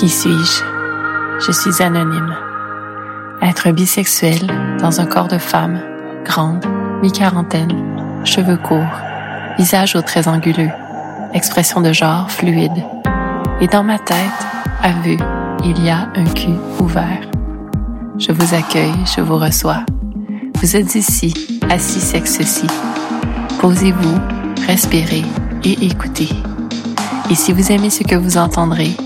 Qui suis-je? Je suis anonyme. Être bisexuel dans un corps de femme, grande, mi-quarantaine, cheveux courts, visage aux traits anguleux, expression de genre fluide. Et dans ma tête, à vue, il y a un cul ouvert. Je vous accueille, je vous reçois. Vous êtes ici, assis sexe-ci. Posez-vous, respirez et écoutez. Et si vous aimez ce que vous entendrez,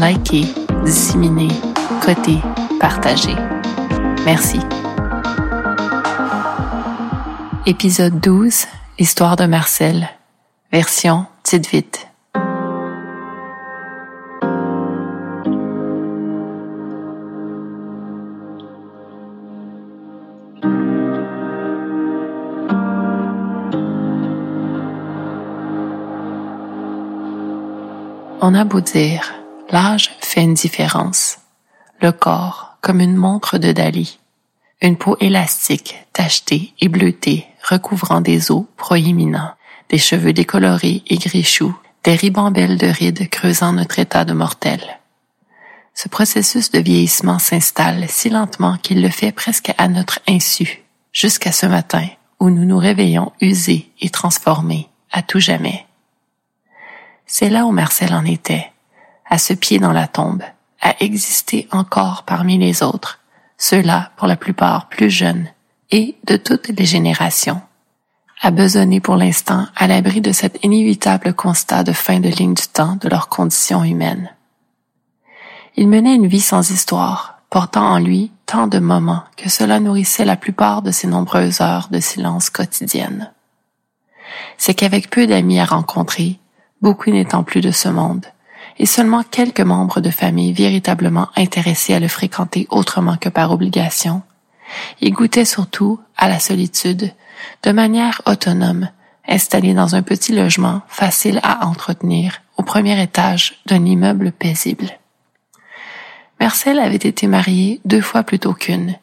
likez, disséminez, cotez, partagez. Merci. Épisode 12, Histoire de Marcel. Version Tite vite. On a beau dire, l'âge fait une différence. Le corps, comme une montre de Dali. Une peau élastique, tachetée et bleutée, recouvrant des os proéminents, des cheveux décolorés et gris des ribambelles de rides creusant notre état de mortel. Ce processus de vieillissement s'installe si lentement qu'il le fait presque à notre insu, jusqu'à ce matin où nous nous réveillons usés et transformés à tout jamais. C'est là où Marcel en était, à ce pied dans la tombe, à exister encore parmi les autres, ceux-là pour la plupart plus jeunes et de toutes les générations, à besonner pour l'instant à l'abri de cet inévitable constat de fin de ligne du temps de leur condition humaine. Il menait une vie sans histoire, portant en lui tant de moments que cela nourrissait la plupart de ses nombreuses heures de silence quotidiennes. C'est qu'avec peu d'amis à rencontrer, beaucoup n'étant plus de ce monde, et seulement quelques membres de famille véritablement intéressés à le fréquenter autrement que par obligation. Il goûtait surtout à la solitude, de manière autonome, installé dans un petit logement facile à entretenir au premier étage d'un immeuble paisible. Marcel avait été marié deux fois plutôt qu'une.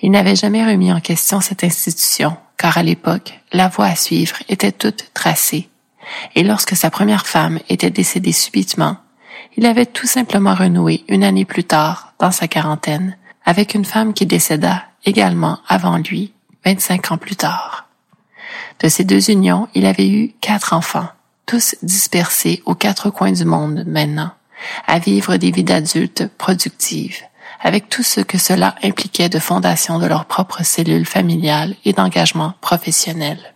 Il n'avait jamais remis en question cette institution, car à l'époque, la voie à suivre était toute tracée et lorsque sa première femme était décédée subitement, il avait tout simplement renoué une année plus tard, dans sa quarantaine, avec une femme qui décéda également avant lui, 25 ans plus tard. De ces deux unions, il avait eu quatre enfants, tous dispersés aux quatre coins du monde maintenant, à vivre des vies d'adultes productives, avec tout ce que cela impliquait de fondation de leurs propres cellules familiales et d'engagement professionnel.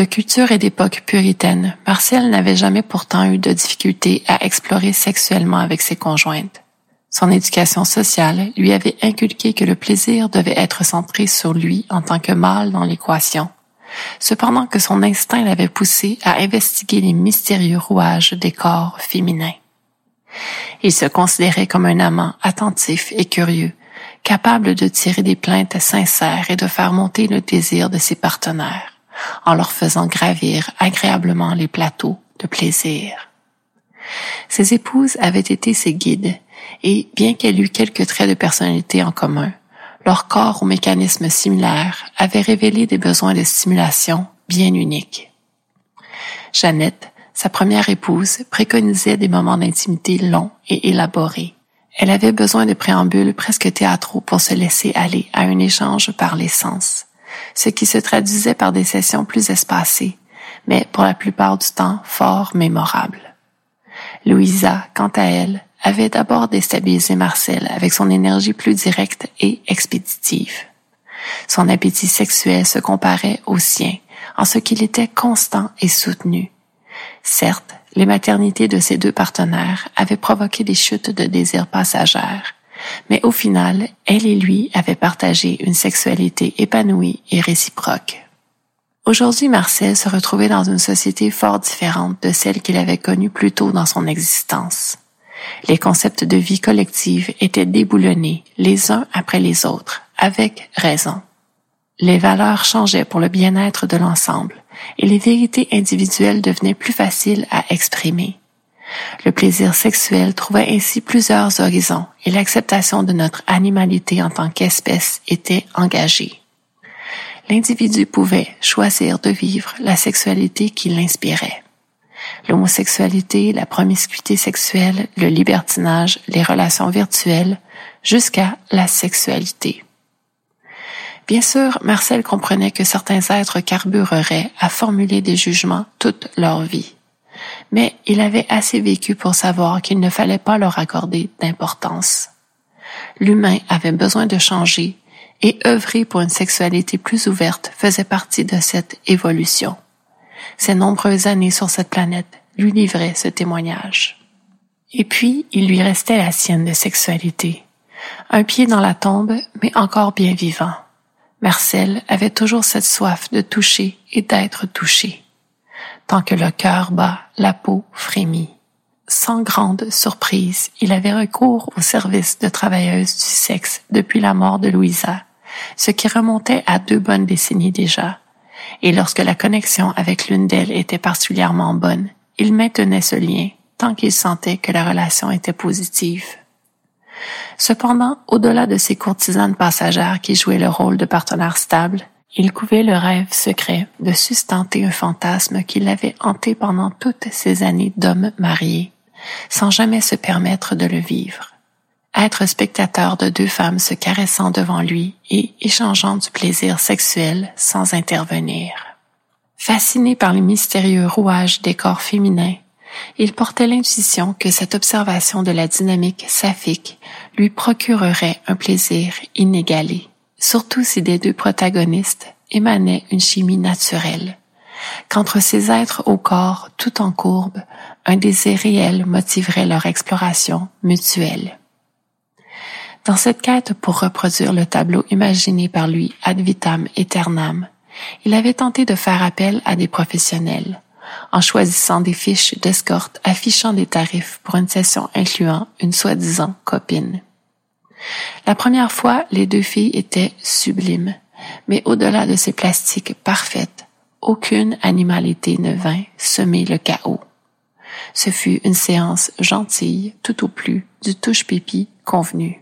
De culture et d'époque puritaine, Martial n'avait jamais pourtant eu de difficulté à explorer sexuellement avec ses conjointes. Son éducation sociale lui avait inculqué que le plaisir devait être centré sur lui en tant que mâle dans l'équation, cependant que son instinct l'avait poussé à investiguer les mystérieux rouages des corps féminins. Il se considérait comme un amant attentif et curieux, capable de tirer des plaintes sincères et de faire monter le désir de ses partenaires en leur faisant gravir agréablement les plateaux de plaisir. Ses épouses avaient été ses guides, et bien qu'elles eût quelques traits de personnalité en commun, leur corps aux mécanismes similaires avait révélé des besoins de stimulation bien uniques. Jeannette, sa première épouse, préconisait des moments d'intimité longs et élaborés. Elle avait besoin de préambules presque théâtraux pour se laisser aller à un échange par les sens ce qui se traduisait par des sessions plus espacées, mais pour la plupart du temps fort mémorables. Louisa, quant à elle, avait d'abord déstabilisé Marcel avec son énergie plus directe et expéditive. Son appétit sexuel se comparait au sien, en ce qu'il était constant et soutenu. Certes, les maternités de ses deux partenaires avaient provoqué des chutes de désir passagères, mais au final, elle et lui avaient partagé une sexualité épanouie et réciproque. Aujourd'hui, Marcel se retrouvait dans une société fort différente de celle qu'il avait connue plus tôt dans son existence. Les concepts de vie collective étaient déboulonnés les uns après les autres, avec raison. Les valeurs changeaient pour le bien-être de l'ensemble et les vérités individuelles devenaient plus faciles à exprimer. Le plaisir sexuel trouvait ainsi plusieurs horizons et l'acceptation de notre animalité en tant qu'espèce était engagée. L'individu pouvait choisir de vivre la sexualité qui l'inspirait. L'homosexualité, la promiscuité sexuelle, le libertinage, les relations virtuelles, jusqu'à la sexualité. Bien sûr, Marcel comprenait que certains êtres carbureraient à formuler des jugements toute leur vie. Mais il avait assez vécu pour savoir qu'il ne fallait pas leur accorder d'importance. L'humain avait besoin de changer et œuvrer pour une sexualité plus ouverte faisait partie de cette évolution. Ses nombreuses années sur cette planète lui livraient ce témoignage. Et puis, il lui restait la sienne de sexualité. Un pied dans la tombe, mais encore bien vivant. Marcel avait toujours cette soif de toucher et d'être touché. Tant que le cœur bat, la peau frémit. Sans grande surprise, il avait recours au service de travailleuse du sexe depuis la mort de Louisa, ce qui remontait à deux bonnes décennies déjà. Et lorsque la connexion avec l'une d'elles était particulièrement bonne, il maintenait ce lien tant qu'il sentait que la relation était positive. Cependant, au-delà de ces courtisanes passagères qui jouaient le rôle de partenaires stables, il couvait le rêve secret de sustenter un fantasme qui l'avait hanté pendant toutes ces années d'homme marié, sans jamais se permettre de le vivre. Être spectateur de deux femmes se caressant devant lui et échangeant du plaisir sexuel sans intervenir. Fasciné par les mystérieux rouages des corps féminins, il portait l'intuition que cette observation de la dynamique saphique lui procurerait un plaisir inégalé, surtout si des deux protagonistes émanait une chimie naturelle, qu'entre ces êtres au corps tout en courbe, un désir réel motiverait leur exploration mutuelle. Dans cette quête pour reproduire le tableau imaginé par lui ad vitam aeternam, il avait tenté de faire appel à des professionnels, en choisissant des fiches d'escorte affichant des tarifs pour une session incluant une soi-disant copine. La première fois, les deux filles étaient sublimes, mais au-delà de ces plastiques parfaites, aucune animalité ne vint semer le chaos. Ce fut une séance gentille, tout au plus, du touche-pipi convenu.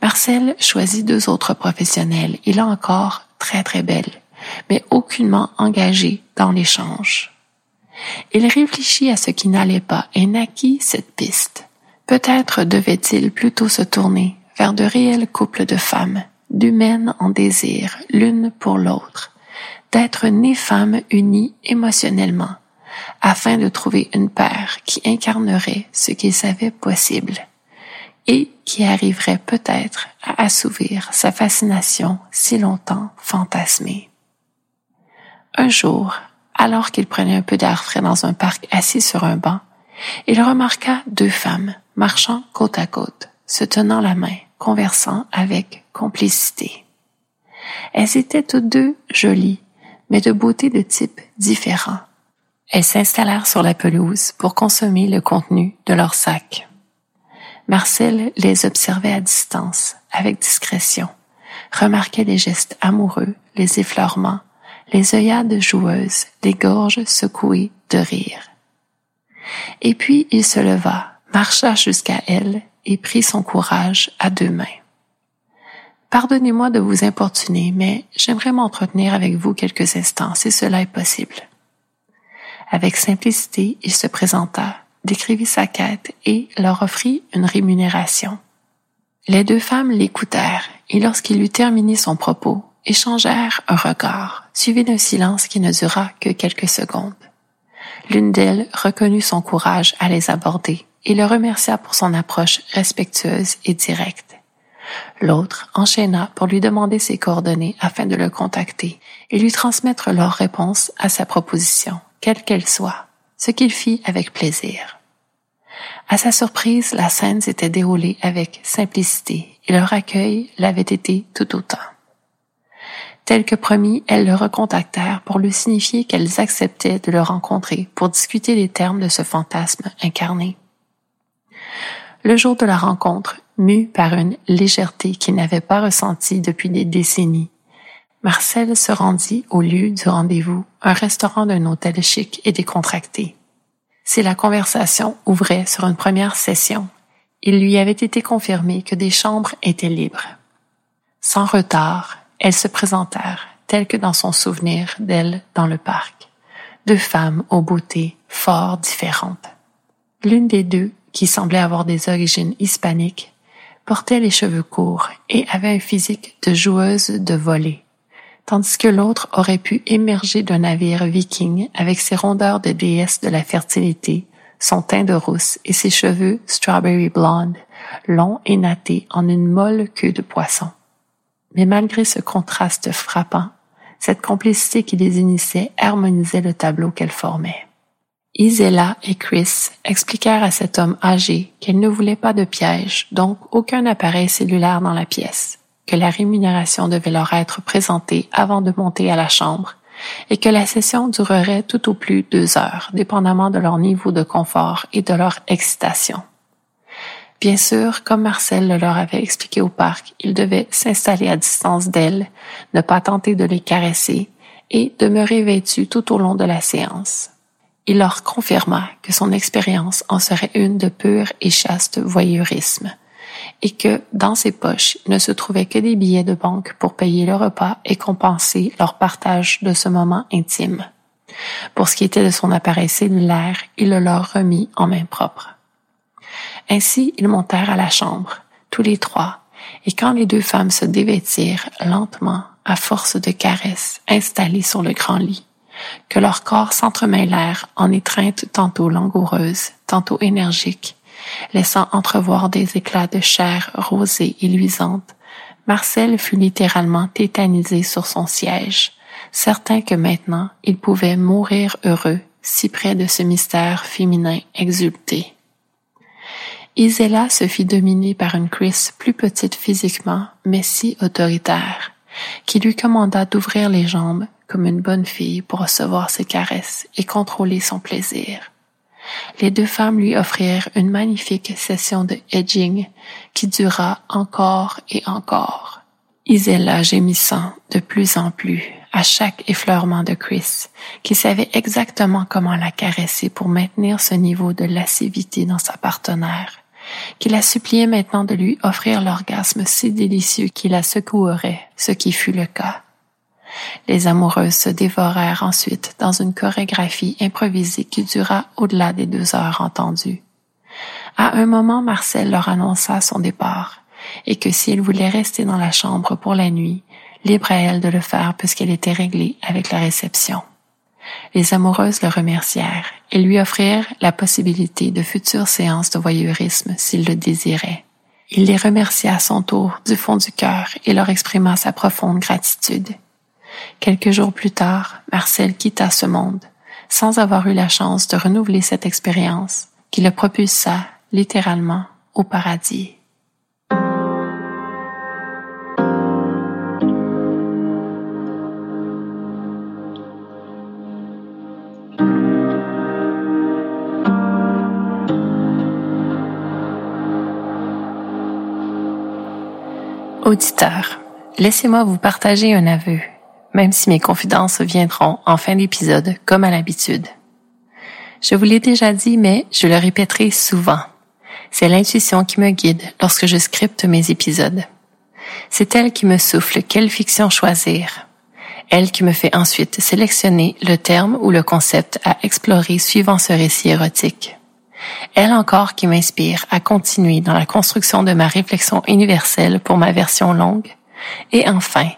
Marcel choisit deux autres professionnels, et là encore, très très belles, mais aucunement engagées dans l'échange. Il réfléchit à ce qui n'allait pas et naquit cette piste. Peut-être devait-il plutôt se tourner vers de réels couples de femmes, d'humaines en désir l'une pour l'autre, d'être nées femmes unies émotionnellement, afin de trouver une paire qui incarnerait ce qu'il savait possible et qui arriverait peut-être à assouvir sa fascination si longtemps fantasmée. Un jour, alors qu'il prenait un peu d'air frais dans un parc assis sur un banc, il remarqua deux femmes marchant côte à côte, se tenant la main, conversant avec complicité. Elles étaient toutes deux jolies, mais de beauté de type différent. Elles s'installèrent sur la pelouse pour consommer le contenu de leur sac. Marcel les observait à distance, avec discrétion, remarquait les gestes amoureux, les effleurements, les œillades joueuses, les gorges secouées de rire. Et puis il se leva, marcha jusqu'à elle et prit son courage à deux mains. Pardonnez-moi de vous importuner, mais j'aimerais m'entretenir avec vous quelques instants, si cela est possible. Avec simplicité, il se présenta, décrivit sa quête et leur offrit une rémunération. Les deux femmes l'écoutèrent, et lorsqu'il eut terminé son propos, échangèrent un regard, suivi d'un silence qui ne dura que quelques secondes. L'une d'elles reconnut son courage à les aborder et le remercia pour son approche respectueuse et directe. L'autre enchaîna pour lui demander ses coordonnées afin de le contacter et lui transmettre leur réponse à sa proposition, quelle qu'elle soit, ce qu'il fit avec plaisir. À sa surprise, la scène s'était déroulée avec simplicité et leur accueil l'avait été tout autant. Tel que promis, elles le recontactèrent pour lui signifier qu'elles acceptaient de le rencontrer pour discuter les termes de ce fantasme incarné. Le jour de la rencontre, mu par une légèreté qu'il n'avait pas ressentie depuis des décennies, Marcel se rendit au lieu du rendez-vous, un restaurant d'un hôtel chic et décontracté. Si la conversation ouvrait sur une première session, il lui avait été confirmé que des chambres étaient libres. Sans retard, elles se présentèrent, telles que dans son souvenir d'elles dans le parc. deux femmes aux beautés fort différentes. L'une des deux, qui semblait avoir des origines hispaniques, portait les cheveux courts et avait un physique de joueuse de volée, tandis que l'autre aurait pu émerger d'un navire viking avec ses rondeurs de déesse de la fertilité, son teint de rousse et ses cheveux strawberry blonde, longs et nattés en une molle queue de poisson. Mais malgré ce contraste frappant, cette complicité qui les unissait harmonisait le tableau qu'elle formait. Isella et Chris expliquèrent à cet homme âgé qu'elle ne voulait pas de piège, donc aucun appareil cellulaire dans la pièce, que la rémunération devait leur être présentée avant de monter à la chambre, et que la session durerait tout au plus deux heures, dépendamment de leur niveau de confort et de leur excitation. Bien sûr, comme Marcel le leur avait expliqué au parc, ils devaient s'installer à distance d'elles, ne pas tenter de les caresser et demeurer vêtus tout au long de la séance. Il leur confirma que son expérience en serait une de pur et chaste voyeurisme, et que, dans ses poches, ne se trouvaient que des billets de banque pour payer le repas et compenser leur partage de ce moment intime. Pour ce qui était de son appareil cellulaire, il le leur remit en main propre. Ainsi, ils montèrent à la chambre, tous les trois, et quand les deux femmes se dévêtirent lentement, à force de caresses installées sur le grand lit, que leurs corps s'entremêlèrent en étreintes tantôt langoureuses, tantôt énergiques, laissant entrevoir des éclats de chair rosée et luisante, Marcel fut littéralement tétanisé sur son siège, certain que maintenant il pouvait mourir heureux si près de ce mystère féminin exulté. Isella se fit dominer par une Chris plus petite physiquement, mais si autoritaire, qui lui commanda d'ouvrir les jambes comme une bonne fille pour recevoir ses caresses et contrôler son plaisir. Les deux femmes lui offrirent une magnifique session de edging qui dura encore et encore. Isella gémissant de plus en plus à chaque effleurement de Chris, qui savait exactement comment la caresser pour maintenir ce niveau de lascivité dans sa partenaire qu'il la suppliait maintenant de lui offrir l'orgasme si délicieux qui la secouerait, ce qui fut le cas. Les amoureuses se dévorèrent ensuite dans une chorégraphie improvisée qui dura au-delà des deux heures entendues. À un moment, Marcel leur annonça son départ, et que si elle voulait rester dans la chambre pour la nuit, libre à elle de le faire puisqu'elle était réglée avec la réception. Les amoureuses le remercièrent et lui offrirent la possibilité de futures séances de voyeurisme s'il le désirait. Il les remercia à son tour du fond du cœur et leur exprima sa profonde gratitude. Quelques jours plus tard, Marcel quitta ce monde, sans avoir eu la chance de renouveler cette expérience qui le propulsa littéralement au paradis. Auditeur, laissez-moi vous partager un aveu, même si mes confidences viendront en fin d'épisode comme à l'habitude. Je vous l'ai déjà dit, mais je le répéterai souvent. C'est l'intuition qui me guide lorsque je scripte mes épisodes. C'est elle qui me souffle quelle fiction choisir. Elle qui me fait ensuite sélectionner le terme ou le concept à explorer suivant ce récit érotique elle encore qui m'inspire à continuer dans la construction de ma réflexion universelle pour ma version longue. Et enfin,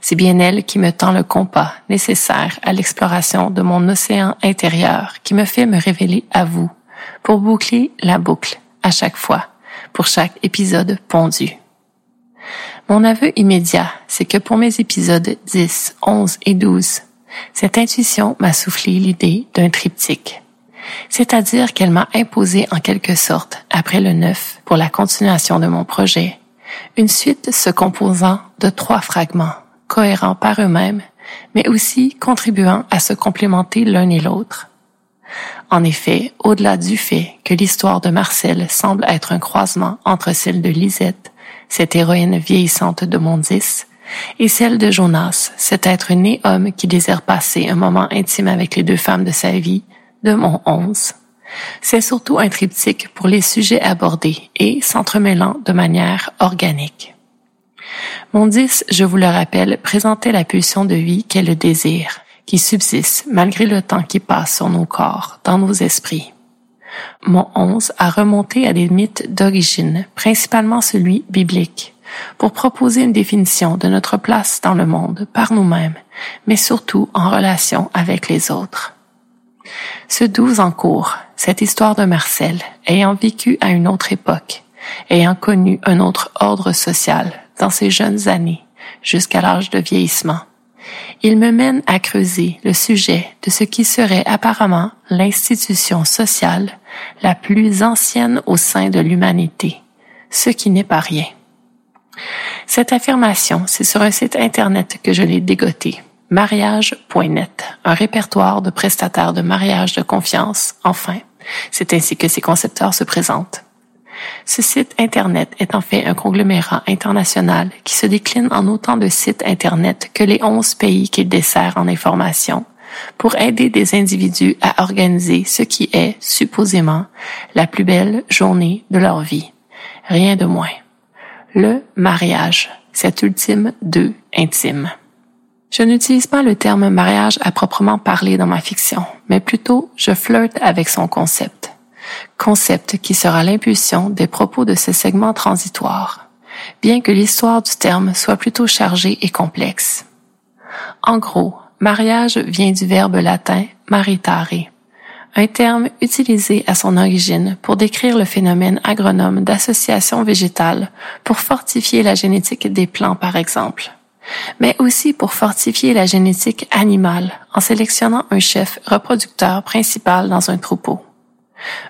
c'est bien elle qui me tend le compas nécessaire à l'exploration de mon océan intérieur qui me fait me révéler à vous pour boucler la boucle à chaque fois, pour chaque épisode pondu. Mon aveu immédiat, c'est que pour mes épisodes 10, 11 et 12, cette intuition m'a soufflé l'idée d'un triptyque c'est-à-dire qu'elle m'a imposé en quelque sorte, après le neuf, pour la continuation de mon projet, une suite se composant de trois fragments, cohérents par eux-mêmes, mais aussi contribuant à se complémenter l'un et l'autre. En effet, au-delà du fait que l'histoire de Marcel semble être un croisement entre celle de Lisette, cette héroïne vieillissante de Mondis, et celle de Jonas, cet être né homme qui désire passer un moment intime avec les deux femmes de sa vie, mon 11. C'est surtout un triptyque pour les sujets abordés et s'entremêlant de manière organique. Mon 10, je vous le rappelle, présentait la pulsion de vie qu'est le désir, qui subsiste malgré le temps qui passe sur nos corps, dans nos esprits. Mon 11 a remonté à des mythes d'origine, principalement celui biblique, pour proposer une définition de notre place dans le monde par nous-mêmes, mais surtout en relation avec les autres. Ce 12 en cours, cette histoire de Marcel, ayant vécu à une autre époque, ayant connu un autre ordre social dans ses jeunes années, jusqu'à l'âge de vieillissement, il me mène à creuser le sujet de ce qui serait apparemment l'institution sociale la plus ancienne au sein de l'humanité, ce qui n'est pas rien. Cette affirmation, c'est sur un site Internet que je l'ai dégoté, mariage.net, un répertoire de prestataires de mariage de confiance, enfin. C'est ainsi que ses concepteurs se présentent. Ce site Internet est en fait un conglomérat international qui se décline en autant de sites Internet que les onze pays qu'il dessert en information pour aider des individus à organiser ce qui est, supposément, la plus belle journée de leur vie. Rien de moins. Le mariage, cet ultime deux intime. Je n'utilise pas le terme mariage à proprement parler dans ma fiction, mais plutôt je flirte avec son concept. Concept qui sera l'impulsion des propos de ce segment transitoire, bien que l'histoire du terme soit plutôt chargée et complexe. En gros, mariage vient du verbe latin maritare, un terme utilisé à son origine pour décrire le phénomène agronome d'association végétale pour fortifier la génétique des plants par exemple mais aussi pour fortifier la génétique animale en sélectionnant un chef reproducteur principal dans un troupeau.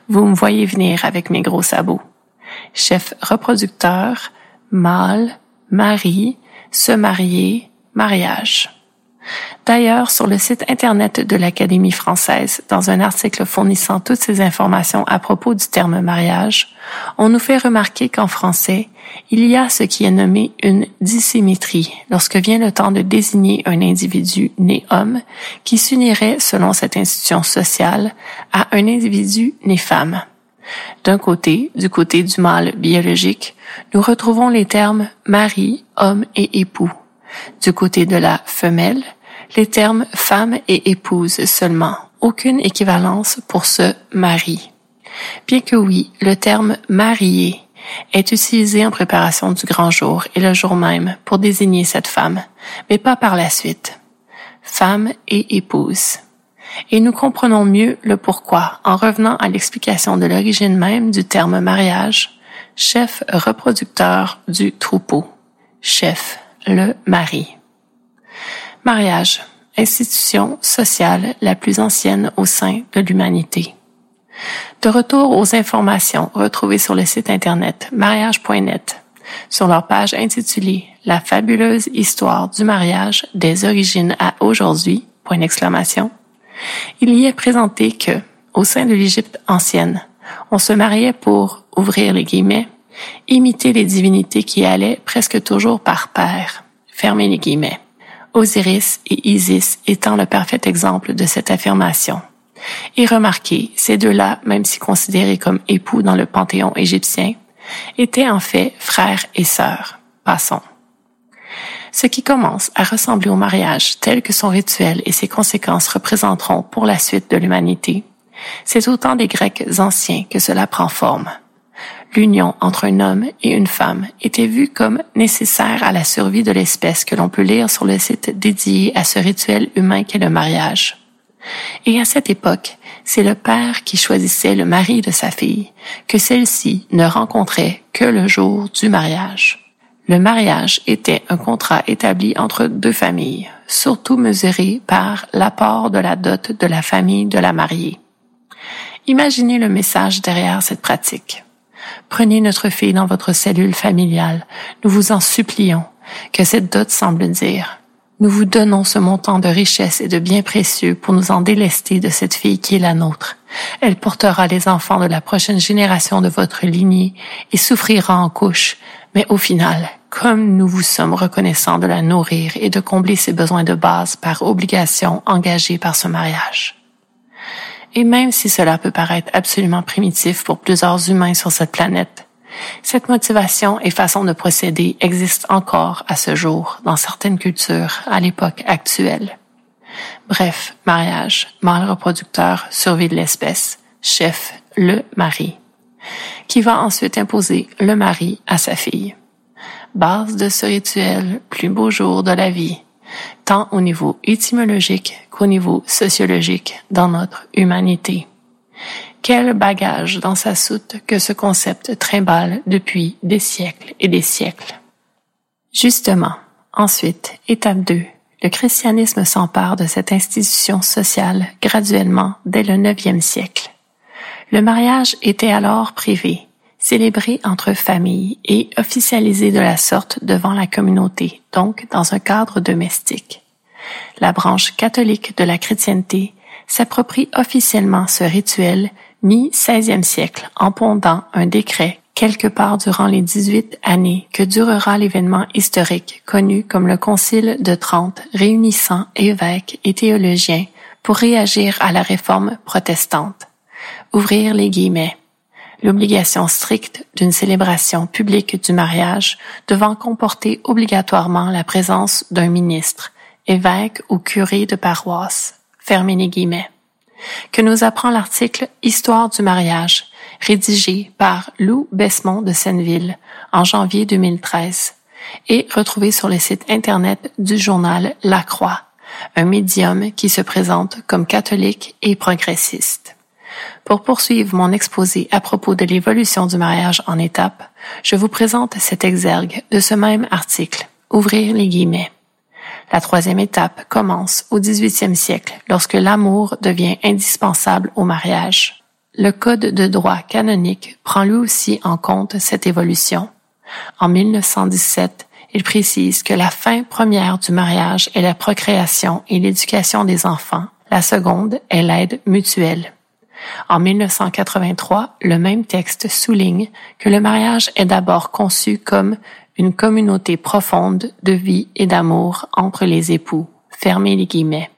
Vous me voyez venir avec mes gros sabots. Chef reproducteur, mâle, mari, se marier, mariage. D'ailleurs, sur le site Internet de l'Académie française, dans un article fournissant toutes ces informations à propos du terme mariage, on nous fait remarquer qu'en français, il y a ce qui est nommé une dissymétrie lorsque vient le temps de désigner un individu né homme qui s'unirait, selon cette institution sociale, à un individu né femme. D'un côté, du côté du mâle biologique, nous retrouvons les termes mari, homme et époux. Du côté de la femelle, les termes femme et épouse seulement, aucune équivalence pour ce mari. Bien que oui, le terme marié est utilisé en préparation du grand jour et le jour même pour désigner cette femme, mais pas par la suite. Femme et épouse. Et nous comprenons mieux le pourquoi en revenant à l'explication de l'origine même du terme mariage, chef reproducteur du troupeau, chef, le mari. Mariage, institution sociale la plus ancienne au sein de l'humanité. De retour aux informations retrouvées sur le site internet mariage.net, sur leur page intitulée La fabuleuse histoire du mariage des origines à aujourd'hui, point d'exclamation, il y est présenté que, au sein de l'Égypte ancienne, on se mariait pour, ouvrir les guillemets, imiter les divinités qui allaient presque toujours par pair, fermer les guillemets. Osiris et Isis étant le parfait exemple de cette affirmation. Et remarquez, ces deux-là, même si considérés comme époux dans le panthéon égyptien, étaient en fait frères et sœurs. Passons. Ce qui commence à ressembler au mariage tel que son rituel et ses conséquences représenteront pour la suite de l'humanité, c'est autant des Grecs anciens que cela prend forme l'union entre un homme et une femme était vue comme nécessaire à la survie de l'espèce que l'on peut lire sur le site dédié à ce rituel humain qu'est le mariage. Et à cette époque, c'est le père qui choisissait le mari de sa fille, que celle-ci ne rencontrait que le jour du mariage. Le mariage était un contrat établi entre deux familles, surtout mesuré par l'apport de la dot de la famille de la mariée. Imaginez le message derrière cette pratique. Prenez notre fille dans votre cellule familiale. Nous vous en supplions. Que cette dot semble dire. Nous vous donnons ce montant de richesse et de biens précieux pour nous en délester de cette fille qui est la nôtre. Elle portera les enfants de la prochaine génération de votre lignée et souffrira en couche, mais au final, comme nous vous sommes reconnaissants de la nourrir et de combler ses besoins de base par obligation engagée par ce mariage. Et même si cela peut paraître absolument primitif pour plusieurs humains sur cette planète, cette motivation et façon de procéder existent encore à ce jour dans certaines cultures à l'époque actuelle. Bref, mariage, mâle reproducteur, survie de l'espèce, chef, le mari, qui va ensuite imposer le mari à sa fille. Base de ce rituel, plus beau jour de la vie, tant au niveau étymologique qu'au niveau sociologique dans notre humanité. Quel bagage dans sa soute que ce concept trimballe depuis des siècles et des siècles. Justement, ensuite, étape 2, le christianisme s'empare de cette institution sociale graduellement dès le IXe siècle. Le mariage était alors privé, célébré entre familles et officialisé de la sorte devant la communauté, donc dans un cadre domestique. La branche catholique de la chrétienté s'approprie officiellement ce rituel mi-16e siècle en pondant un décret quelque part durant les 18 années que durera l'événement historique connu comme le Concile de Trente réunissant évêques et théologiens pour réagir à la réforme protestante. Ouvrir les guillemets. L'obligation stricte d'une célébration publique du mariage devant comporter obligatoirement la présence d'un ministre, évêque ou curé de paroisse. Fermez les guillemets. Que nous apprend l'article Histoire du mariage, rédigé par Lou Besmont de Senneville en janvier 2013 et retrouvé sur le site internet du journal La Croix, un médium qui se présente comme catholique et progressiste. Pour poursuivre mon exposé à propos de l'évolution du mariage en étapes, je vous présente cet exergue de ce même article. Ouvrir les guillemets. La troisième étape commence au XVIIIe siècle lorsque l'amour devient indispensable au mariage. Le Code de droit canonique prend lui aussi en compte cette évolution. En 1917, il précise que la fin première du mariage est la procréation et l'éducation des enfants. La seconde est l'aide mutuelle. En 1983, le même texte souligne que le mariage est d'abord conçu comme une communauté profonde de vie et d'amour entre les époux. Fermez les guillemets.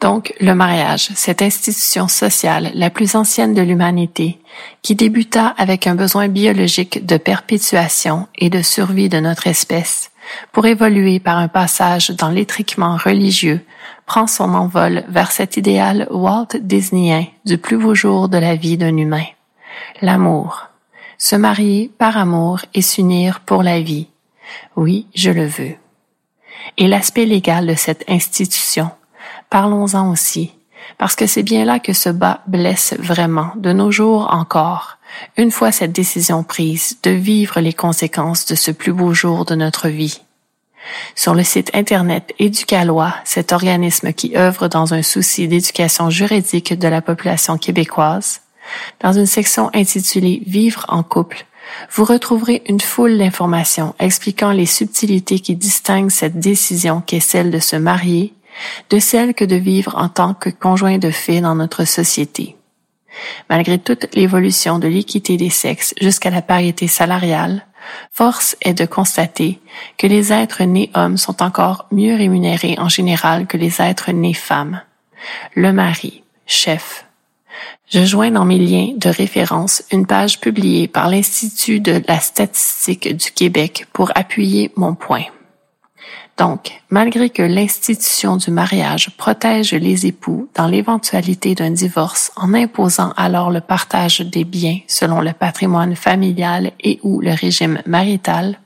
Donc, le mariage, cette institution sociale la plus ancienne de l'humanité, qui débuta avec un besoin biologique de perpétuation et de survie de notre espèce, pour évoluer par un passage dans l'étriquement religieux, prend son envol vers cet idéal Walt Disneyen du plus beau jour de la vie d'un humain. L'amour. Se marier par amour et s'unir pour la vie. Oui, je le veux. Et l'aspect légal de cette institution, parlons-en aussi, parce que c'est bien là que ce bas blesse vraiment, de nos jours encore, une fois cette décision prise de vivre les conséquences de ce plus beau jour de notre vie. Sur le site Internet Éducalois, cet organisme qui œuvre dans un souci d'éducation juridique de la population québécoise, dans une section intitulée Vivre en couple, vous retrouverez une foule d'informations expliquant les subtilités qui distinguent cette décision qu'est celle de se marier de celle que de vivre en tant que conjoint de fait dans notre société. Malgré toute l'évolution de l'équité des sexes jusqu'à la parité salariale, force est de constater que les êtres nés hommes sont encore mieux rémunérés en général que les êtres nés femmes. Le mari, chef. Je joins dans mes liens de référence une page publiée par l'Institut de la statistique du Québec pour appuyer mon point. Donc, malgré que l'institution du mariage protège les époux dans l'éventualité d'un divorce en imposant alors le partage des biens selon le patrimoine familial et ou le régime marital,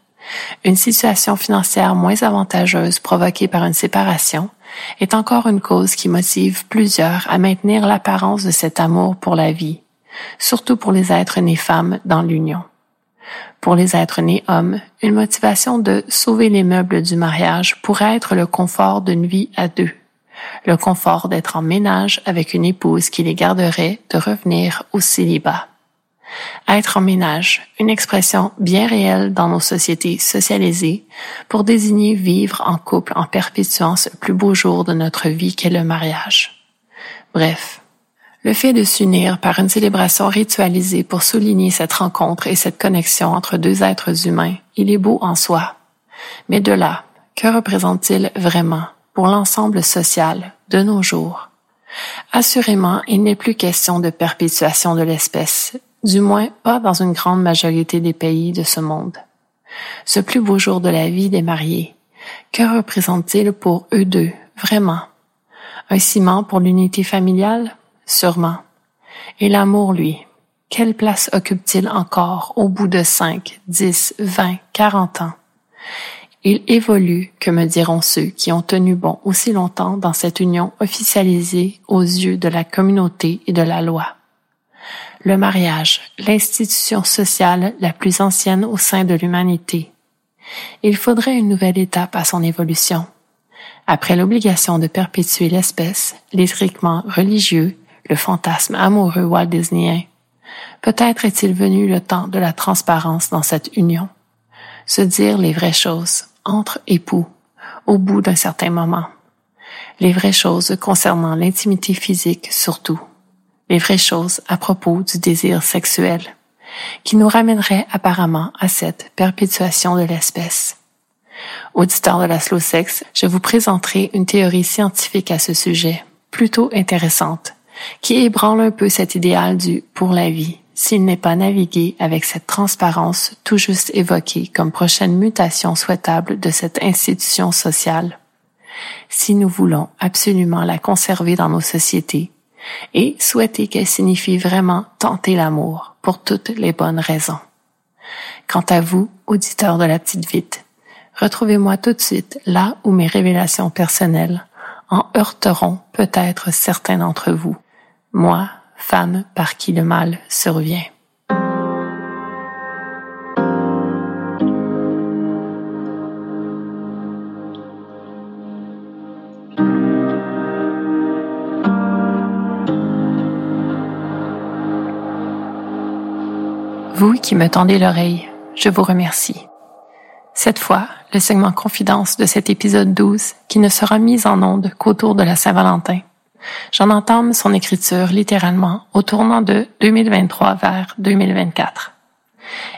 une situation financière moins avantageuse provoquée par une séparation est encore une cause qui motive plusieurs à maintenir l'apparence de cet amour pour la vie, surtout pour les êtres nés femmes dans l'union pour les êtres nés hommes, une motivation de sauver les meubles du mariage pourrait être le confort d'une vie à deux, le confort d'être en ménage avec une épouse qui les garderait de revenir au célibat. Être en ménage, une expression bien réelle dans nos sociétés socialisées pour désigner vivre en couple en perpétuant ce plus beau jour de notre vie qu'est le mariage. Bref, le fait de s'unir par une célébration ritualisée pour souligner cette rencontre et cette connexion entre deux êtres humains, il est beau en soi. Mais de là, que représente-t-il vraiment pour l'ensemble social de nos jours? Assurément, il n'est plus question de perpétuation de l'espèce, du moins pas dans une grande majorité des pays de ce monde. Ce plus beau jour de la vie des mariés, que représente-t-il pour eux deux, vraiment? Un ciment pour l'unité familiale? Sûrement. Et l'amour, lui, quelle place occupe-t-il encore au bout de cinq, dix, vingt, quarante ans? Il évolue, que me diront ceux qui ont tenu bon aussi longtemps dans cette union officialisée aux yeux de la communauté et de la loi. Le mariage, l'institution sociale la plus ancienne au sein de l'humanité. Il faudrait une nouvelle étape à son évolution. Après l'obligation de perpétuer l'espèce, l'étriquement religieux, le fantasme amoureux Walt Disneyen, peut-être est-il venu le temps de la transparence dans cette union. Se dire les vraies choses, entre époux, au bout d'un certain moment. Les vraies choses concernant l'intimité physique surtout. Les vraies choses à propos du désir sexuel, qui nous ramènerait apparemment à cette perpétuation de l'espèce. Auditeur de la slow sex, je vous présenterai une théorie scientifique à ce sujet, plutôt intéressante, qui ébranle un peu cet idéal du pour la vie, s'il n'est pas navigué avec cette transparence tout juste évoquée comme prochaine mutation souhaitable de cette institution sociale. Si nous voulons absolument la conserver dans nos sociétés et souhaiter qu'elle signifie vraiment tenter l'amour pour toutes les bonnes raisons. Quant à vous, auditeurs de la petite vite, retrouvez-moi tout de suite là où mes révélations personnelles en heurteront peut-être certains d'entre vous. Moi, femme par qui le mal survient. Vous qui me tendez l'oreille, je vous remercie. Cette fois, le segment confidence de cet épisode 12, qui ne sera mis en onde qu'autour de la Saint-Valentin, J'en entame son écriture littéralement au tournant de 2023 vers 2024.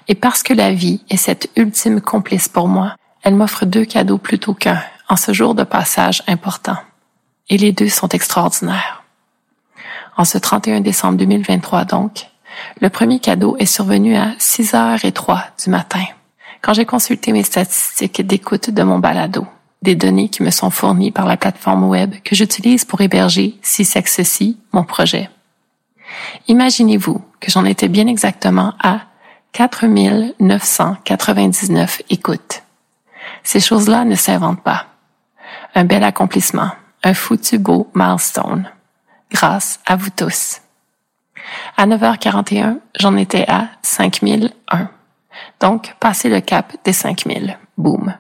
Et parce que la vie est cette ultime complice pour moi, elle m'offre deux cadeaux plutôt qu'un en ce jour de passage important. Et les deux sont extraordinaires. En ce 31 décembre 2023 donc, le premier cadeau est survenu à 6h03 du matin, quand j'ai consulté mes statistiques d'écoute de mon balado des données qui me sont fournies par la plateforme web que j'utilise pour héberger Si Sexe Si, mon projet. Imaginez-vous que j'en étais bien exactement à 4999 écoutes. Ces choses-là ne s'inventent pas. Un bel accomplissement, un foutu beau milestone. Grâce à vous tous. À 9h41, j'en étais à 5001. Donc, passé le cap des 5000. Boum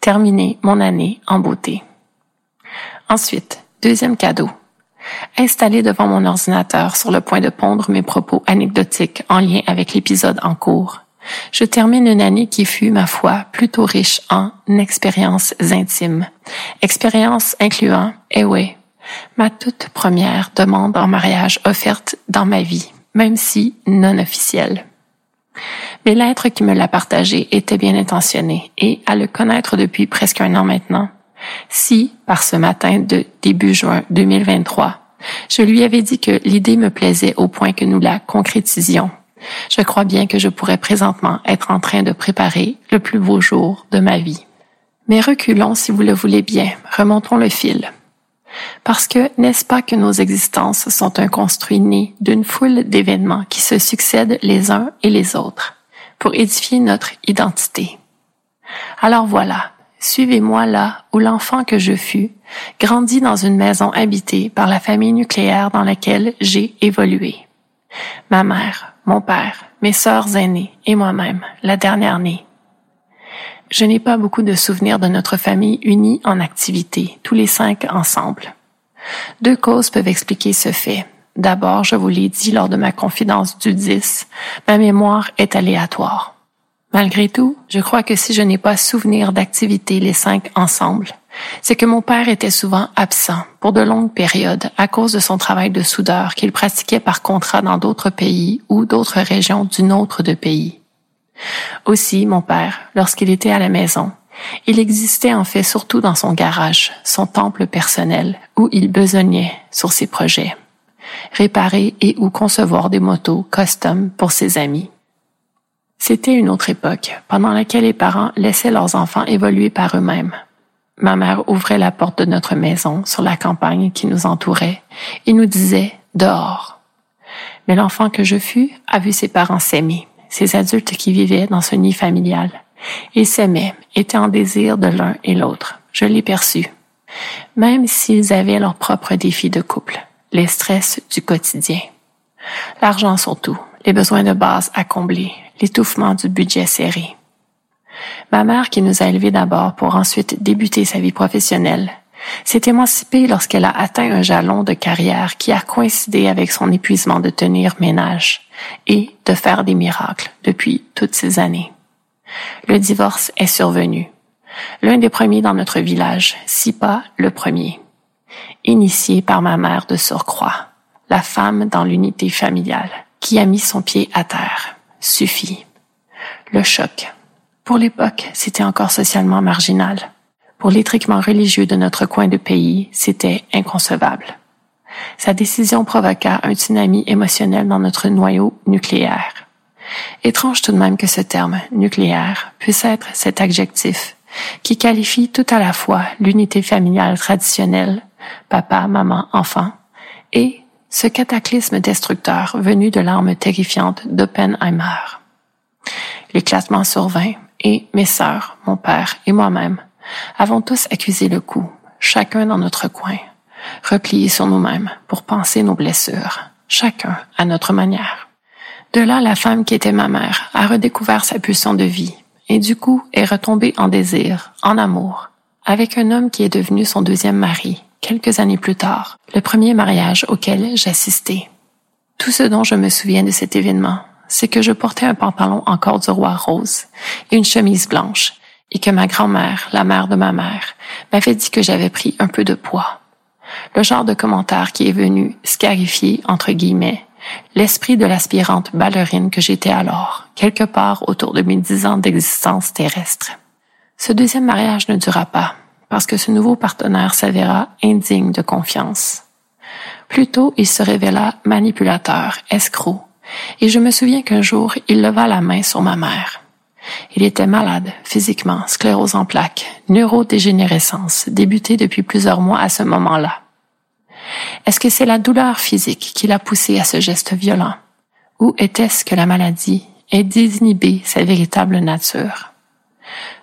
terminer mon année en beauté. Ensuite, deuxième cadeau. Installé devant mon ordinateur sur le point de pondre mes propos anecdotiques en lien avec l'épisode en cours, je termine une année qui fut, ma foi, plutôt riche en expériences intimes. Expériences incluant, eh oui, ma toute première demande en mariage offerte dans ma vie, même si non officielle. Mais l'être qui me l'a partagé était bien intentionné et, à le connaître depuis presque un an maintenant, si, par ce matin de début juin 2023, je lui avais dit que l'idée me plaisait au point que nous la concrétisions, je crois bien que je pourrais présentement être en train de préparer le plus beau jour de ma vie. Mais reculons si vous le voulez bien, remontons le fil. Parce que n'est-ce pas que nos existences sont un construit né d'une foule d'événements qui se succèdent les uns et les autres? Pour édifier notre identité. Alors voilà, suivez-moi là où l'enfant que je fus grandit dans une maison habitée par la famille nucléaire dans laquelle j'ai évolué. Ma mère, mon père, mes sœurs aînées et moi-même, la dernière née. Je n'ai pas beaucoup de souvenirs de notre famille unie en activité, tous les cinq ensemble. Deux causes peuvent expliquer ce fait. D'abord, je vous l'ai dit lors de ma confidence du 10, ma mémoire est aléatoire. Malgré tout, je crois que si je n'ai pas souvenir d'activité les cinq ensemble, c'est que mon père était souvent absent pour de longues périodes à cause de son travail de soudeur qu'il pratiquait par contrat dans d'autres pays ou d'autres régions d'une autre de pays. Aussi, mon père, lorsqu'il était à la maison, il existait en fait surtout dans son garage, son temple personnel, où il besognait sur ses projets. Réparer et ou concevoir des motos custom pour ses amis. C'était une autre époque, pendant laquelle les parents laissaient leurs enfants évoluer par eux-mêmes. Ma mère ouvrait la porte de notre maison sur la campagne qui nous entourait et nous disait dehors. Mais l'enfant que je fus a vu ses parents s'aimer, ces adultes qui vivaient dans ce nid familial. Ils s'aimaient, étaient en désir de l'un et l'autre. Je l'ai perçu. Même s'ils avaient leurs propres défis de couple, les stress du quotidien. L'argent surtout, les besoins de base à combler, l'étouffement du budget serré. Ma mère, qui nous a élevés d'abord pour ensuite débuter sa vie professionnelle, s'est émancipée lorsqu'elle a atteint un jalon de carrière qui a coïncidé avec son épuisement de tenir ménage et de faire des miracles depuis toutes ces années. Le divorce est survenu. L'un des premiers dans notre village, si pas le premier. Initié par ma mère de surcroît, la femme dans l'unité familiale, qui a mis son pied à terre. Suffit. Le choc. Pour l'époque, c'était encore socialement marginal. Pour l'étriquement religieux de notre coin de pays, c'était inconcevable. Sa décision provoqua un tsunami émotionnel dans notre noyau nucléaire. Étrange tout de même que ce terme nucléaire puisse être cet adjectif qui qualifie tout à la fois l'unité familiale traditionnelle, papa, maman, enfant, et ce cataclysme destructeur venu de l'arme terrifiante d'Oppenheimer. L'éclatement survint et mes sœurs, mon père et moi-même avons tous accusé le coup, chacun dans notre coin, repliés sur nous-mêmes pour penser nos blessures, chacun à notre manière. De là, la femme qui était ma mère a redécouvert sa pulsion de vie et du coup est retombée en désir, en amour, avec un homme qui est devenu son deuxième mari, quelques années plus tard, le premier mariage auquel j'assistais. Tout ce dont je me souviens de cet événement, c'est que je portais un pantalon en roi rose et une chemise blanche et que ma grand-mère, la mère de ma mère, m'avait dit que j'avais pris un peu de poids. Le genre de commentaire qui est venu scarifier, entre guillemets, l'esprit de l'aspirante ballerine que j'étais alors, quelque part autour de mes dix ans d'existence terrestre. Ce deuxième mariage ne dura pas, parce que ce nouveau partenaire s'avéra indigne de confiance. Plutôt, il se révéla manipulateur, escroc, et je me souviens qu'un jour, il leva la main sur ma mère. Il était malade, physiquement, sclérose en plaques, neurodégénérescence, débutée depuis plusieurs mois à ce moment-là. Est-ce que c'est la douleur physique qui l'a poussé à ce geste violent? Ou était-ce que la maladie ait désinhibé sa véritable nature?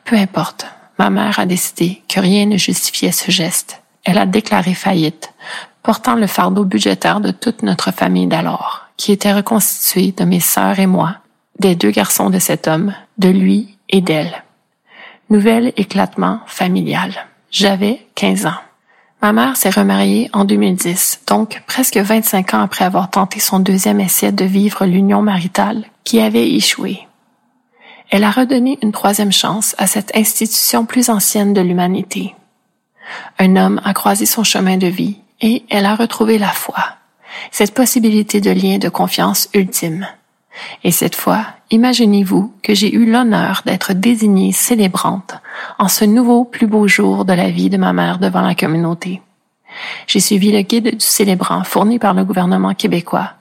Peu importe, ma mère a décidé que rien ne justifiait ce geste. Elle a déclaré faillite, portant le fardeau budgétaire de toute notre famille d'alors, qui était reconstituée de mes sœurs et moi, des deux garçons de cet homme, de lui et d'elle. Nouvel éclatement familial. J'avais 15 ans. Ma mère s'est remariée en 2010, donc presque 25 ans après avoir tenté son deuxième essai de vivre l'union maritale qui avait échoué. Elle a redonné une troisième chance à cette institution plus ancienne de l'humanité. Un homme a croisé son chemin de vie et elle a retrouvé la foi, cette possibilité de lien de confiance ultime. Et cette fois, imaginez-vous que j'ai eu l'honneur d'être désignée célébrante en ce nouveau plus beau jour de la vie de ma mère devant la communauté. J'ai suivi le guide du célébrant fourni par le gouvernement québécois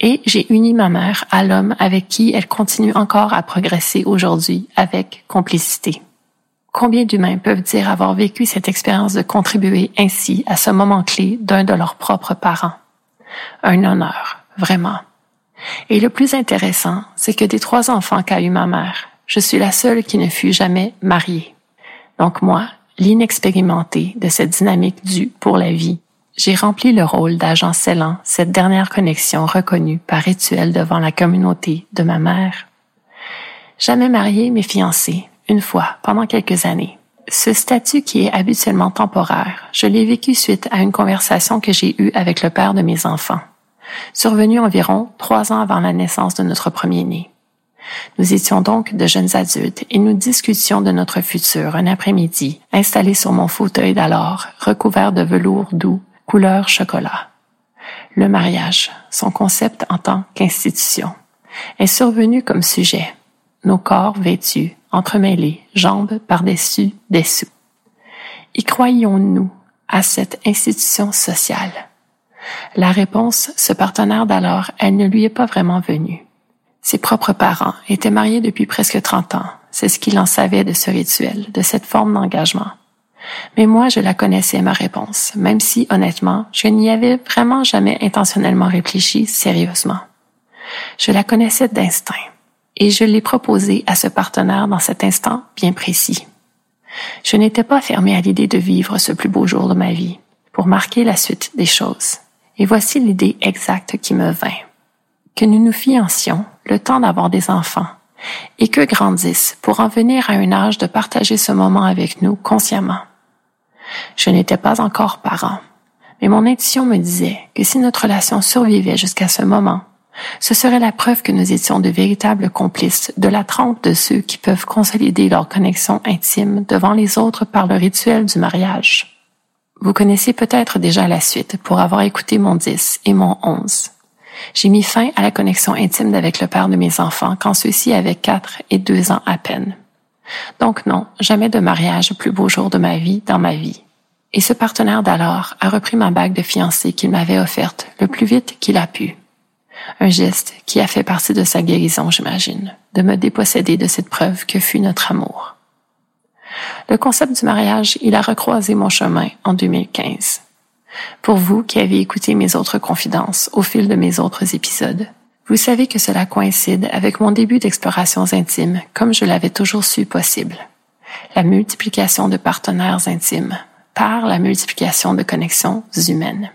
et j'ai uni ma mère à l'homme avec qui elle continue encore à progresser aujourd'hui avec complicité. Combien d'humains peuvent dire avoir vécu cette expérience de contribuer ainsi à ce moment clé d'un de leurs propres parents? Un honneur, vraiment. Et le plus intéressant, c'est que des trois enfants qu'a eu ma mère, je suis la seule qui ne fut jamais mariée. Donc moi, l'inexpérimentée de cette dynamique due pour la vie, j'ai rempli le rôle d'agent scellant cette dernière connexion reconnue par rituel devant la communauté de ma mère. Jamais mariée, mais fiancée, une fois, pendant quelques années. Ce statut qui est habituellement temporaire, je l'ai vécu suite à une conversation que j'ai eue avec le père de mes enfants survenu environ trois ans avant la naissance de notre premier-né. Nous étions donc de jeunes adultes et nous discutions de notre futur un après-midi, installé sur mon fauteuil d'alors, recouvert de velours doux, couleur chocolat. Le mariage, son concept en tant qu'institution, est survenu comme sujet. Nos corps vêtus, entremêlés, jambes par-dessus, dessous. Y croyions-nous à cette institution sociale? La réponse, ce partenaire d'alors, elle ne lui est pas vraiment venue. Ses propres parents étaient mariés depuis presque 30 ans. C'est ce qu'il en savait de ce rituel, de cette forme d'engagement. Mais moi, je la connaissais, ma réponse, même si, honnêtement, je n'y avais vraiment jamais intentionnellement réfléchi sérieusement. Je la connaissais d'instinct, et je l'ai proposée à ce partenaire dans cet instant bien précis. Je n'étais pas fermée à l'idée de vivre ce plus beau jour de ma vie, pour marquer la suite des choses. Et voici l'idée exacte qui me vint. Que nous nous fiancions le temps d'avoir des enfants, et que grandissent pour en venir à un âge de partager ce moment avec nous consciemment. Je n'étais pas encore parent, mais mon intuition me disait que si notre relation survivait jusqu'à ce moment, ce serait la preuve que nous étions de véritables complices de la trempe de ceux qui peuvent consolider leur connexion intime devant les autres par le rituel du mariage. Vous connaissez peut-être déjà la suite pour avoir écouté mon 10 et mon 11. J'ai mis fin à la connexion intime avec le père de mes enfants quand ceux-ci avaient 4 et 2 ans à peine. Donc non, jamais de mariage plus beau jour de ma vie dans ma vie. Et ce partenaire d'alors a repris ma bague de fiancée qu'il m'avait offerte le plus vite qu'il a pu. Un geste qui a fait partie de sa guérison, j'imagine, de me déposséder de cette preuve que fut notre amour. Le concept du mariage, il a recroisé mon chemin en 2015. Pour vous qui avez écouté mes autres confidences au fil de mes autres épisodes, vous savez que cela coïncide avec mon début d'explorations intimes comme je l'avais toujours su possible. La multiplication de partenaires intimes par la multiplication de connexions humaines.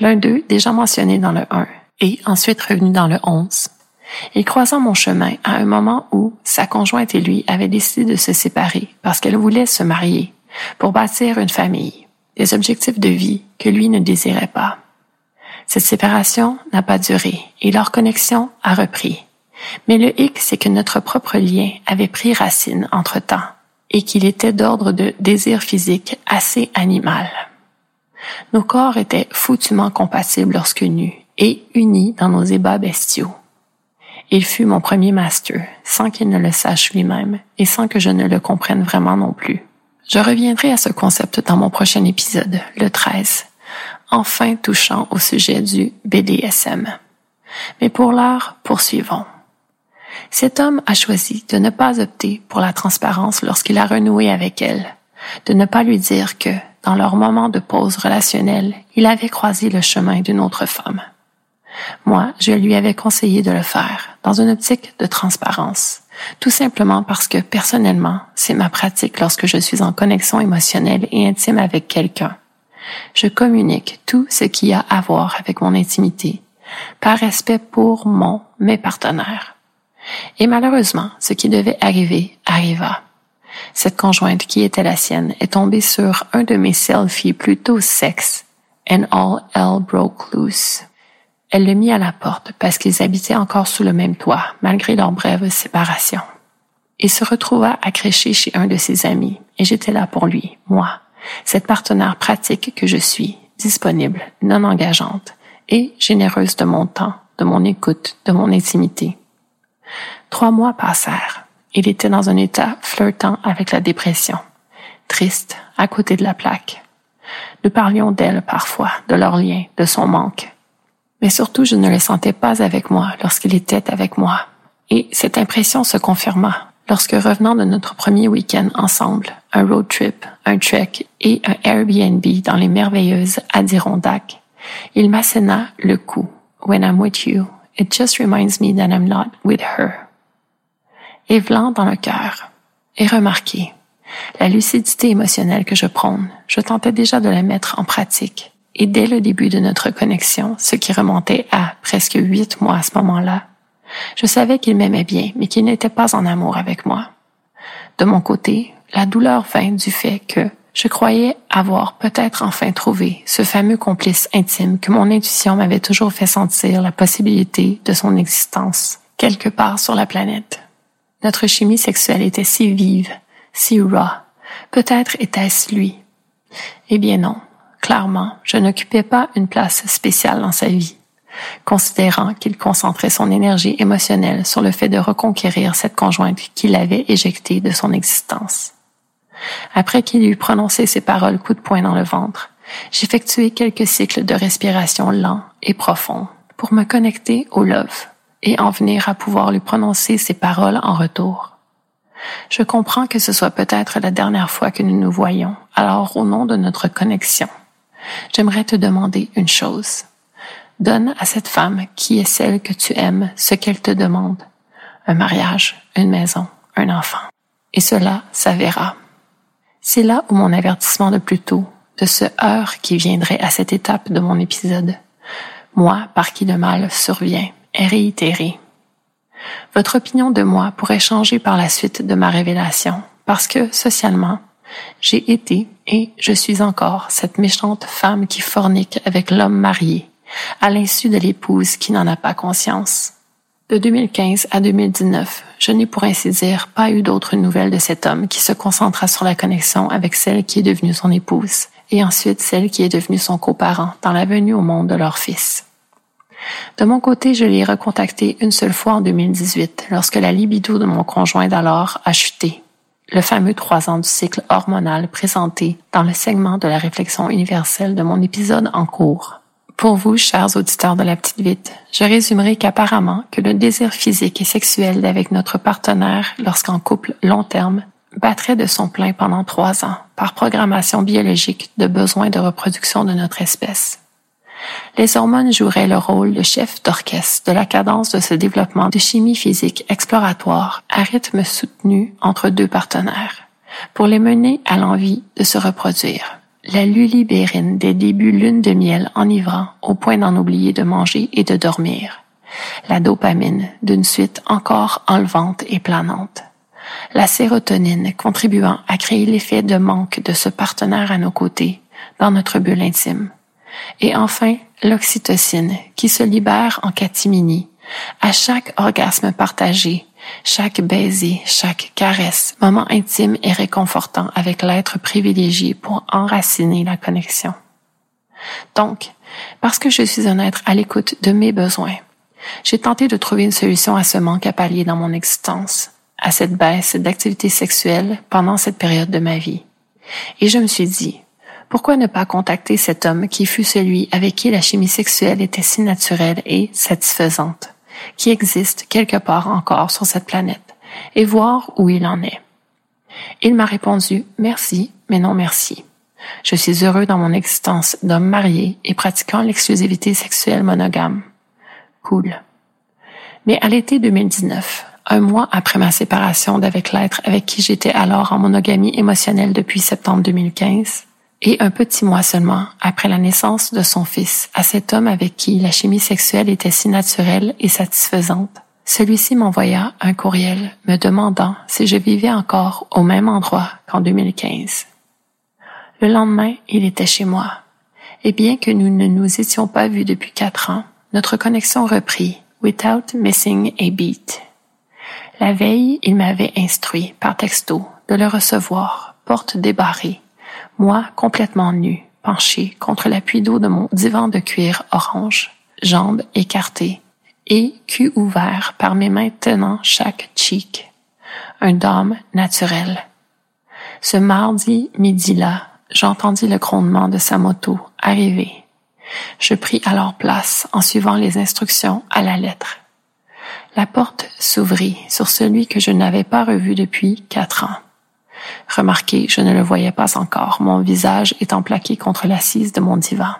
L'un d'eux, déjà mentionné dans le 1 et ensuite revenu dans le 11, et croisant mon chemin à un moment où sa conjointe et lui avaient décidé de se séparer parce qu'elle voulait se marier pour bâtir une famille, des objectifs de vie que lui ne désirait pas. Cette séparation n'a pas duré et leur connexion a repris. Mais le hic, c'est que notre propre lien avait pris racine entre-temps et qu'il était d'ordre de désir physique assez animal. Nos corps étaient foutument compatibles lorsque nus et unis dans nos ébats bestiaux. Il fut mon premier master, sans qu'il ne le sache lui-même et sans que je ne le comprenne vraiment non plus. Je reviendrai à ce concept dans mon prochain épisode, le 13, enfin touchant au sujet du BDSM. Mais pour l'heure, poursuivons. Cet homme a choisi de ne pas opter pour la transparence lorsqu'il a renoué avec elle, de ne pas lui dire que, dans leur moment de pause relationnelle, il avait croisé le chemin d'une autre femme. Moi, je lui avais conseillé de le faire, dans une optique de transparence, tout simplement parce que personnellement, c'est ma pratique lorsque je suis en connexion émotionnelle et intime avec quelqu'un. Je communique tout ce qui a à voir avec mon intimité, par respect pour mon, mes partenaires. Et malheureusement, ce qui devait arriver arriva. Cette conjointe qui était la sienne est tombée sur un de mes selfies plutôt sexe, and all hell broke loose. Elle le mit à la porte parce qu'ils habitaient encore sous le même toit, malgré leur brève séparation. Il se retrouva à crécher chez un de ses amis, et j'étais là pour lui, moi, cette partenaire pratique que je suis, disponible, non engageante, et généreuse de mon temps, de mon écoute, de mon intimité. Trois mois passèrent. Il était dans un état flirtant avec la dépression, triste, à côté de la plaque. Nous parlions d'elle parfois, de leur lien, de son manque. Mais surtout, je ne le sentais pas avec moi lorsqu'il était avec moi. Et cette impression se confirma lorsque revenant de notre premier week-end ensemble, un road trip, un trek et un Airbnb dans les merveilleuses Adirondacks, il m'assena le cou. When I'm with you, it just reminds me that I'm not with her. Et dans le cœur. Et remarquez, la lucidité émotionnelle que je prône, je tentais déjà de la mettre en pratique. Et dès le début de notre connexion, ce qui remontait à presque huit mois à ce moment-là, je savais qu'il m'aimait bien, mais qu'il n'était pas en amour avec moi. De mon côté, la douleur vint du fait que je croyais avoir peut-être enfin trouvé ce fameux complice intime que mon intuition m'avait toujours fait sentir la possibilité de son existence quelque part sur la planète. Notre chimie sexuelle était si vive, si raw. Peut-être était-ce lui. Eh bien non, clairement, je n'occupais pas une place spéciale dans sa vie considérant qu'il concentrait son énergie émotionnelle sur le fait de reconquérir cette conjointe qu'il avait éjectée de son existence. Après qu'il eut prononcé ces paroles coup de poing dans le ventre, j'effectuai quelques cycles de respiration lents et profonds pour me connecter au love et en venir à pouvoir lui prononcer ces paroles en retour. Je comprends que ce soit peut-être la dernière fois que nous nous voyons, alors au nom de notre connexion, j'aimerais te demander une chose. Donne à cette femme qui est celle que tu aimes ce qu'elle te demande. Un mariage, une maison, un enfant. Et cela s'avérera. C'est là où mon avertissement de plus tôt, de ce heure qui viendrait à cette étape de mon épisode, moi par qui le mal survient, est. Votre opinion de moi pourrait changer par la suite de ma révélation, parce que, socialement, j'ai été et je suis encore cette méchante femme qui fornique avec l'homme marié, à l'insu de l'épouse qui n'en a pas conscience. De 2015 à 2019, je n'ai pour ainsi dire pas eu d'autres nouvelles de cet homme qui se concentra sur la connexion avec celle qui est devenue son épouse, et ensuite celle qui est devenue son coparent dans la venue au monde de leur fils. De mon côté, je l'ai recontacté une seule fois en 2018, lorsque la libido de mon conjoint d'alors a chuté. Le fameux trois ans du cycle hormonal présenté dans le segment de la réflexion universelle de mon épisode en cours. Pour vous, chers auditeurs de la petite vite, je résumerai qu'apparemment que le désir physique et sexuel d'avec notre partenaire lorsqu'en couple long terme battrait de son plein pendant trois ans par programmation biologique de besoin de reproduction de notre espèce. Les hormones joueraient le rôle de chef d'orchestre de la cadence de ce développement de chimie physique exploratoire à rythme soutenu entre deux partenaires, pour les mener à l'envie de se reproduire. La lulibérine des débuts lune de miel enivrant au point d'en oublier de manger et de dormir. La dopamine d'une suite encore enlevante et planante. La sérotonine contribuant à créer l'effet de manque de ce partenaire à nos côtés dans notre bulle intime et enfin, l'oxytocine, qui se libère en catimini à chaque orgasme partagé, chaque baiser, chaque caresse, moment intime et réconfortant avec l'être privilégié pour enraciner la connexion. Donc, parce que je suis un être à l'écoute de mes besoins, j'ai tenté de trouver une solution à ce manque à pallier dans mon existence, à cette baisse d'activité sexuelle pendant cette période de ma vie. Et je me suis dit, pourquoi ne pas contacter cet homme qui fut celui avec qui la chimie sexuelle était si naturelle et satisfaisante, qui existe quelque part encore sur cette planète, et voir où il en est? Il m'a répondu merci, mais non merci. Je suis heureux dans mon existence d'homme marié et pratiquant l'exclusivité sexuelle monogame. Cool. Mais à l'été 2019, un mois après ma séparation d'avec l'être avec qui j'étais alors en monogamie émotionnelle depuis septembre 2015, et un petit mois seulement après la naissance de son fils à cet homme avec qui la chimie sexuelle était si naturelle et satisfaisante, celui-ci m'envoya un courriel me demandant si je vivais encore au même endroit qu'en 2015. Le lendemain, il était chez moi. Et bien que nous ne nous étions pas vus depuis quatre ans, notre connexion reprit, without missing a beat. La veille, il m'avait instruit, par texto, de le recevoir, porte débarrée, moi complètement nu, penché contre l'appui d'eau de mon divan de cuir orange, jambes écartées et cul ouvert par mes mains tenant chaque cheek. Un dôme naturel. Ce mardi midi-là, j'entendis le grondement de sa moto arriver. Je pris alors place en suivant les instructions à la lettre. La porte s'ouvrit sur celui que je n'avais pas revu depuis quatre ans. Remarquez, je ne le voyais pas encore, mon visage étant plaqué contre l'assise de mon divan.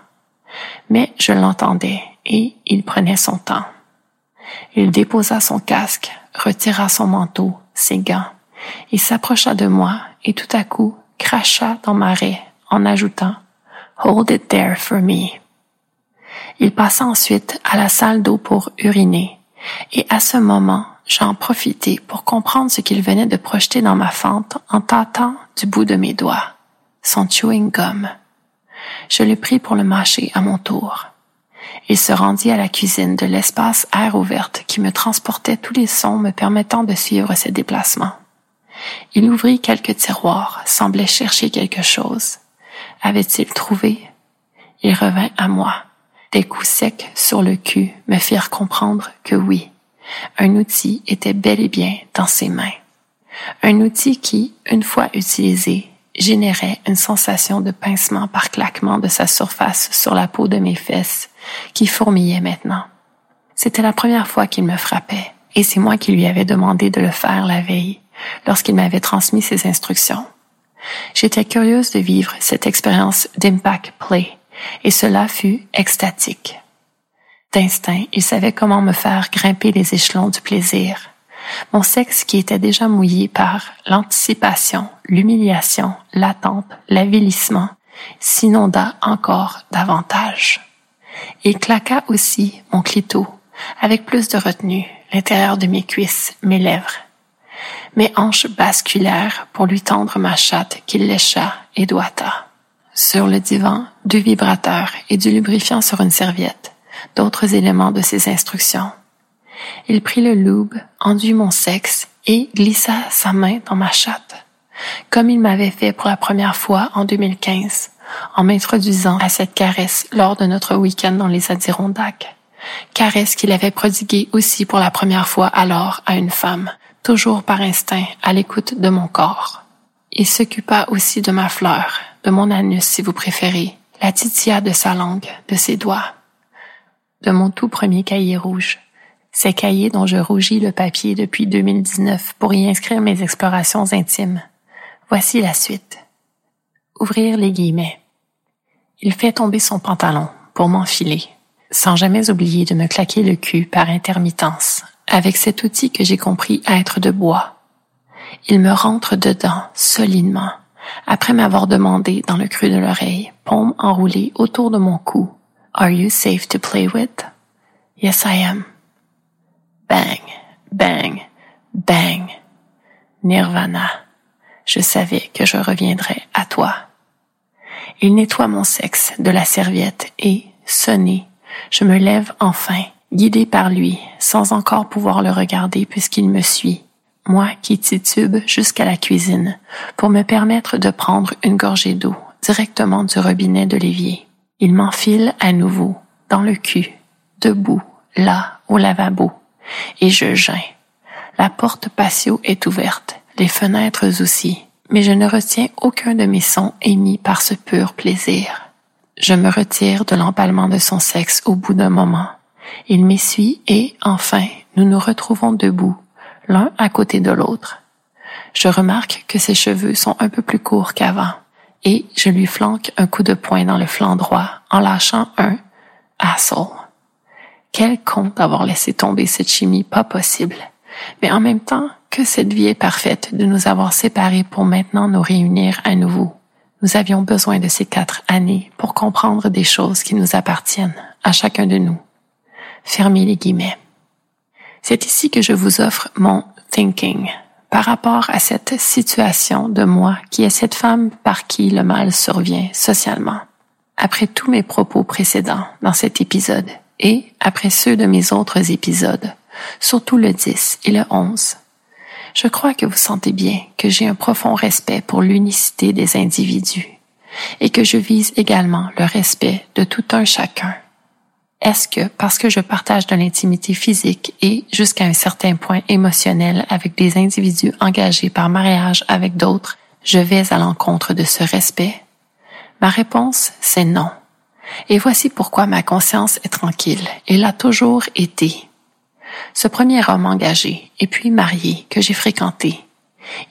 Mais je l'entendais, et il prenait son temps. Il déposa son casque, retira son manteau, ses gants, il s'approcha de moi et tout à coup cracha dans ma raie en ajoutant Hold it there for me. Il passa ensuite à la salle d'eau pour uriner, et à ce moment, j'en profitai pour comprendre ce qu'il venait de projeter dans ma fente en tâtant du bout de mes doigts. Son chewing gum. Je le pris pour le mâcher à mon tour. Il se rendit à la cuisine de l'espace air ouverte qui me transportait tous les sons me permettant de suivre ses déplacements. Il ouvrit quelques tiroirs, semblait chercher quelque chose. Avait-il trouvé? Il revint à moi. Des coups secs sur le cul me firent comprendre que oui, un outil était bel et bien dans ses mains. Un outil qui, une fois utilisé, générait une sensation de pincement par claquement de sa surface sur la peau de mes fesses, qui fourmillait maintenant. C'était la première fois qu'il me frappait, et c'est moi qui lui avais demandé de le faire la veille, lorsqu'il m'avait transmis ses instructions. J'étais curieuse de vivre cette expérience d'impact play, et cela fut extatique. D'instinct, il savait comment me faire grimper les échelons du plaisir. Mon sexe qui était déjà mouillé par l'anticipation, l'humiliation, l'attente, l'avilissement, s'inonda encore davantage. Il claqua aussi mon clito, avec plus de retenue, l'intérieur de mes cuisses, mes lèvres. Mes hanches basculèrent pour lui tendre ma chatte qu'il lécha et doigta. Sur le divan, deux vibrateurs et du lubrifiant sur une serviette, d'autres éléments de ses instructions. Il prit le lube, enduit mon sexe et glissa sa main dans ma chatte, comme il m'avait fait pour la première fois en 2015, en m'introduisant à cette caresse lors de notre week-end dans les Adirondacks. Caresse qu'il avait prodiguée aussi pour la première fois alors à une femme, toujours par instinct, à l'écoute de mon corps. Il s'occupa aussi de ma fleur, de mon anus si vous préférez, la titilla de sa langue, de ses doigts, de mon tout premier cahier rouge, ces cahiers dont je rougis le papier depuis 2019 pour y inscrire mes explorations intimes. Voici la suite. Ouvrir les guillemets. Il fait tomber son pantalon pour m'enfiler, sans jamais oublier de me claquer le cul par intermittence, avec cet outil que j'ai compris être de bois. Il me rentre dedans solidement, après m'avoir demandé dans le creux de l'oreille, paume enroulée autour de mon cou, Are you safe to play with? Yes, I am. Bang, bang, bang. Nirvana. Je savais que je reviendrais à toi. Il nettoie mon sexe de la serviette et, sonné, je me lève enfin, guidé par lui, sans encore pouvoir le regarder puisqu'il me suit, moi qui titube jusqu'à la cuisine, pour me permettre de prendre une gorgée d'eau directement du robinet de l'évier. Il m'enfile à nouveau, dans le cul, debout, là, au lavabo, et je geins. La porte patio est ouverte, les fenêtres aussi, mais je ne retiens aucun de mes sons émis par ce pur plaisir. Je me retire de l'empalement de son sexe au bout d'un moment. Il m'essuie et, enfin, nous nous retrouvons debout, l'un à côté de l'autre. Je remarque que ses cheveux sont un peu plus courts qu'avant, et je lui flanque un coup de poing dans le flanc droit en lâchant un asshole. Quel con d'avoir laissé tomber cette chimie pas possible. Mais en même temps, que cette vie est parfaite de nous avoir séparés pour maintenant nous réunir à nouveau. Nous avions besoin de ces quatre années pour comprendre des choses qui nous appartiennent à chacun de nous. Fermez les guillemets. C'est ici que je vous offre mon thinking par rapport à cette situation de moi qui est cette femme par qui le mal survient socialement. Après tous mes propos précédents dans cet épisode, et après ceux de mes autres épisodes, surtout le 10 et le 11. Je crois que vous sentez bien que j'ai un profond respect pour l'unicité des individus et que je vise également le respect de tout un chacun. Est-ce que parce que je partage de l'intimité physique et jusqu'à un certain point émotionnel avec des individus engagés par mariage avec d'autres, je vais à l'encontre de ce respect? Ma réponse, c'est non. Et voici pourquoi ma conscience est tranquille et l'a toujours été. Ce premier homme engagé et puis marié que j'ai fréquenté,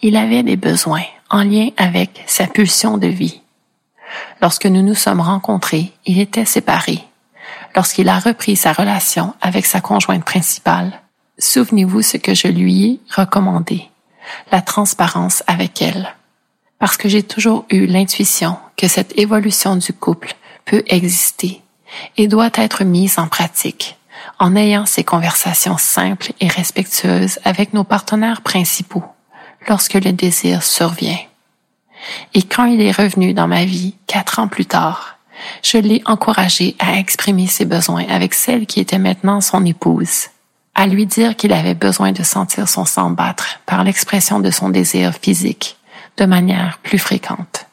il avait des besoins en lien avec sa pulsion de vie. Lorsque nous nous sommes rencontrés, il était séparé. Lorsqu'il a repris sa relation avec sa conjointe principale, souvenez-vous ce que je lui ai recommandé, la transparence avec elle. Parce que j'ai toujours eu l'intuition que cette évolution du couple peut exister et doit être mise en pratique en ayant ces conversations simples et respectueuses avec nos partenaires principaux lorsque le désir survient. Et quand il est revenu dans ma vie quatre ans plus tard, je l'ai encouragé à exprimer ses besoins avec celle qui était maintenant son épouse, à lui dire qu'il avait besoin de sentir son sang battre par l'expression de son désir physique de manière plus fréquente.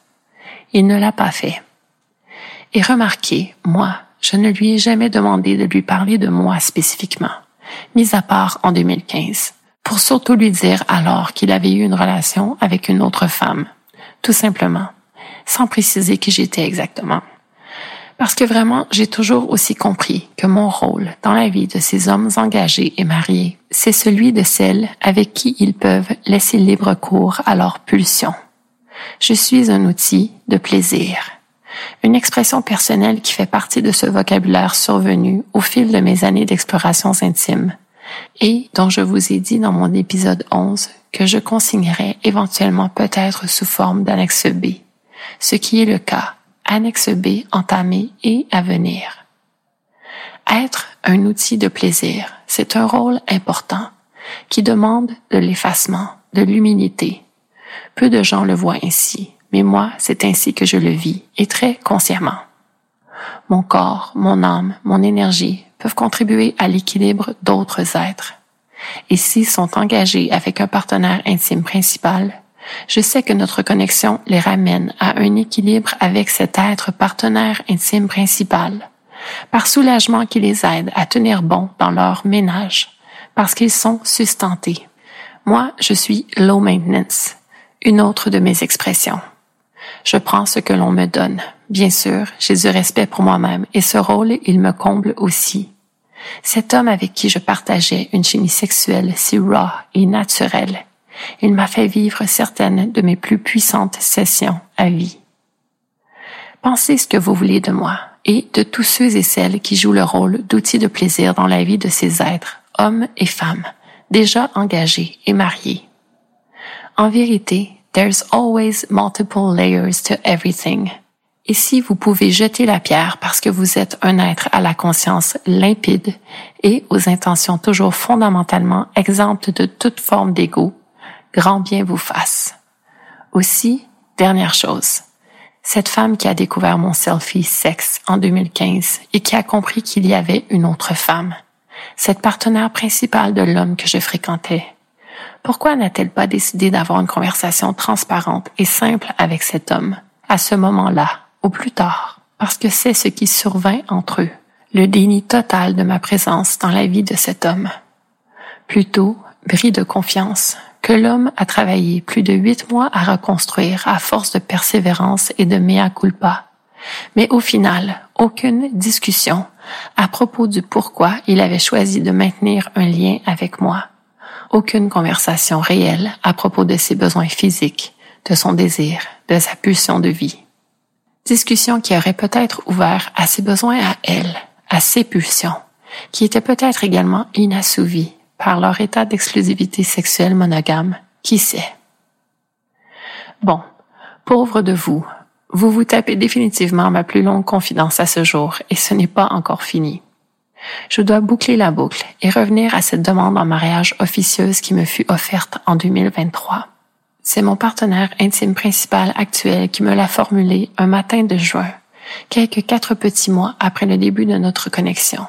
Il ne l'a pas fait. Et remarquez, moi, je ne lui ai jamais demandé de lui parler de moi spécifiquement, mis à part en 2015, pour surtout lui dire alors qu'il avait eu une relation avec une autre femme, tout simplement, sans préciser qui j'étais exactement. Parce que vraiment, j'ai toujours aussi compris que mon rôle dans la vie de ces hommes engagés et mariés, c'est celui de celles avec qui ils peuvent laisser libre cours à leurs pulsions. Je suis un outil de plaisir, une expression personnelle qui fait partie de ce vocabulaire survenu au fil de mes années d'explorations intimes et dont je vous ai dit dans mon épisode 11 que je consignerais éventuellement peut-être sous forme d'annexe B, ce qui est le cas annexe B entamée et à venir. Être un outil de plaisir, c'est un rôle important qui demande de l'effacement, de l'humilité. Peu de gens le voient ainsi, mais moi, c'est ainsi que je le vis, et très consciemment. Mon corps, mon âme, mon énergie peuvent contribuer à l'équilibre d'autres êtres. Et s'ils sont engagés avec un partenaire intime principal, je sais que notre connexion les ramène à un équilibre avec cet être partenaire intime principal, par soulagement qui les aide à tenir bon dans leur ménage, parce qu'ils sont sustentés. Moi, je suis low maintenance, une autre de mes expressions. Je prends ce que l'on me donne. Bien sûr, j'ai du respect pour moi-même et ce rôle, il me comble aussi. Cet homme avec qui je partageais une chimie sexuelle si raw et naturelle il m'a fait vivre certaines de mes plus puissantes sessions à vie. Pensez ce que vous voulez de moi et de tous ceux et celles qui jouent le rôle d'outils de plaisir dans la vie de ces êtres, hommes et femmes, déjà engagés et mariés. En vérité, there's always multiple layers to everything. Et si vous pouvez jeter la pierre parce que vous êtes un être à la conscience limpide et aux intentions toujours fondamentalement exemptes de toute forme d'ego, grand bien vous fasse. Aussi, dernière chose, cette femme qui a découvert mon selfie sexe en 2015 et qui a compris qu'il y avait une autre femme, cette partenaire principale de l'homme que je fréquentais, pourquoi n'a-t-elle pas décidé d'avoir une conversation transparente et simple avec cet homme, à ce moment-là, ou plus tard, parce que c'est ce qui survint entre eux, le déni total de ma présence dans la vie de cet homme. Plutôt, bris de confiance, que l'homme a travaillé plus de huit mois à reconstruire à force de persévérance et de mea culpa. Mais au final, aucune discussion à propos du pourquoi il avait choisi de maintenir un lien avec moi. Aucune conversation réelle à propos de ses besoins physiques, de son désir, de sa pulsion de vie. Discussion qui aurait peut-être ouvert à ses besoins à elle, à ses pulsions, qui étaient peut-être également inassouvies par leur état d'exclusivité sexuelle monogame, qui sait? Bon, pauvre de vous, vous vous tapez définitivement ma plus longue confidence à ce jour et ce n'est pas encore fini. Je dois boucler la boucle et revenir à cette demande en mariage officieuse qui me fut offerte en 2023. C'est mon partenaire intime principal actuel qui me l'a formulée un matin de juin, quelques quatre petits mois après le début de notre connexion.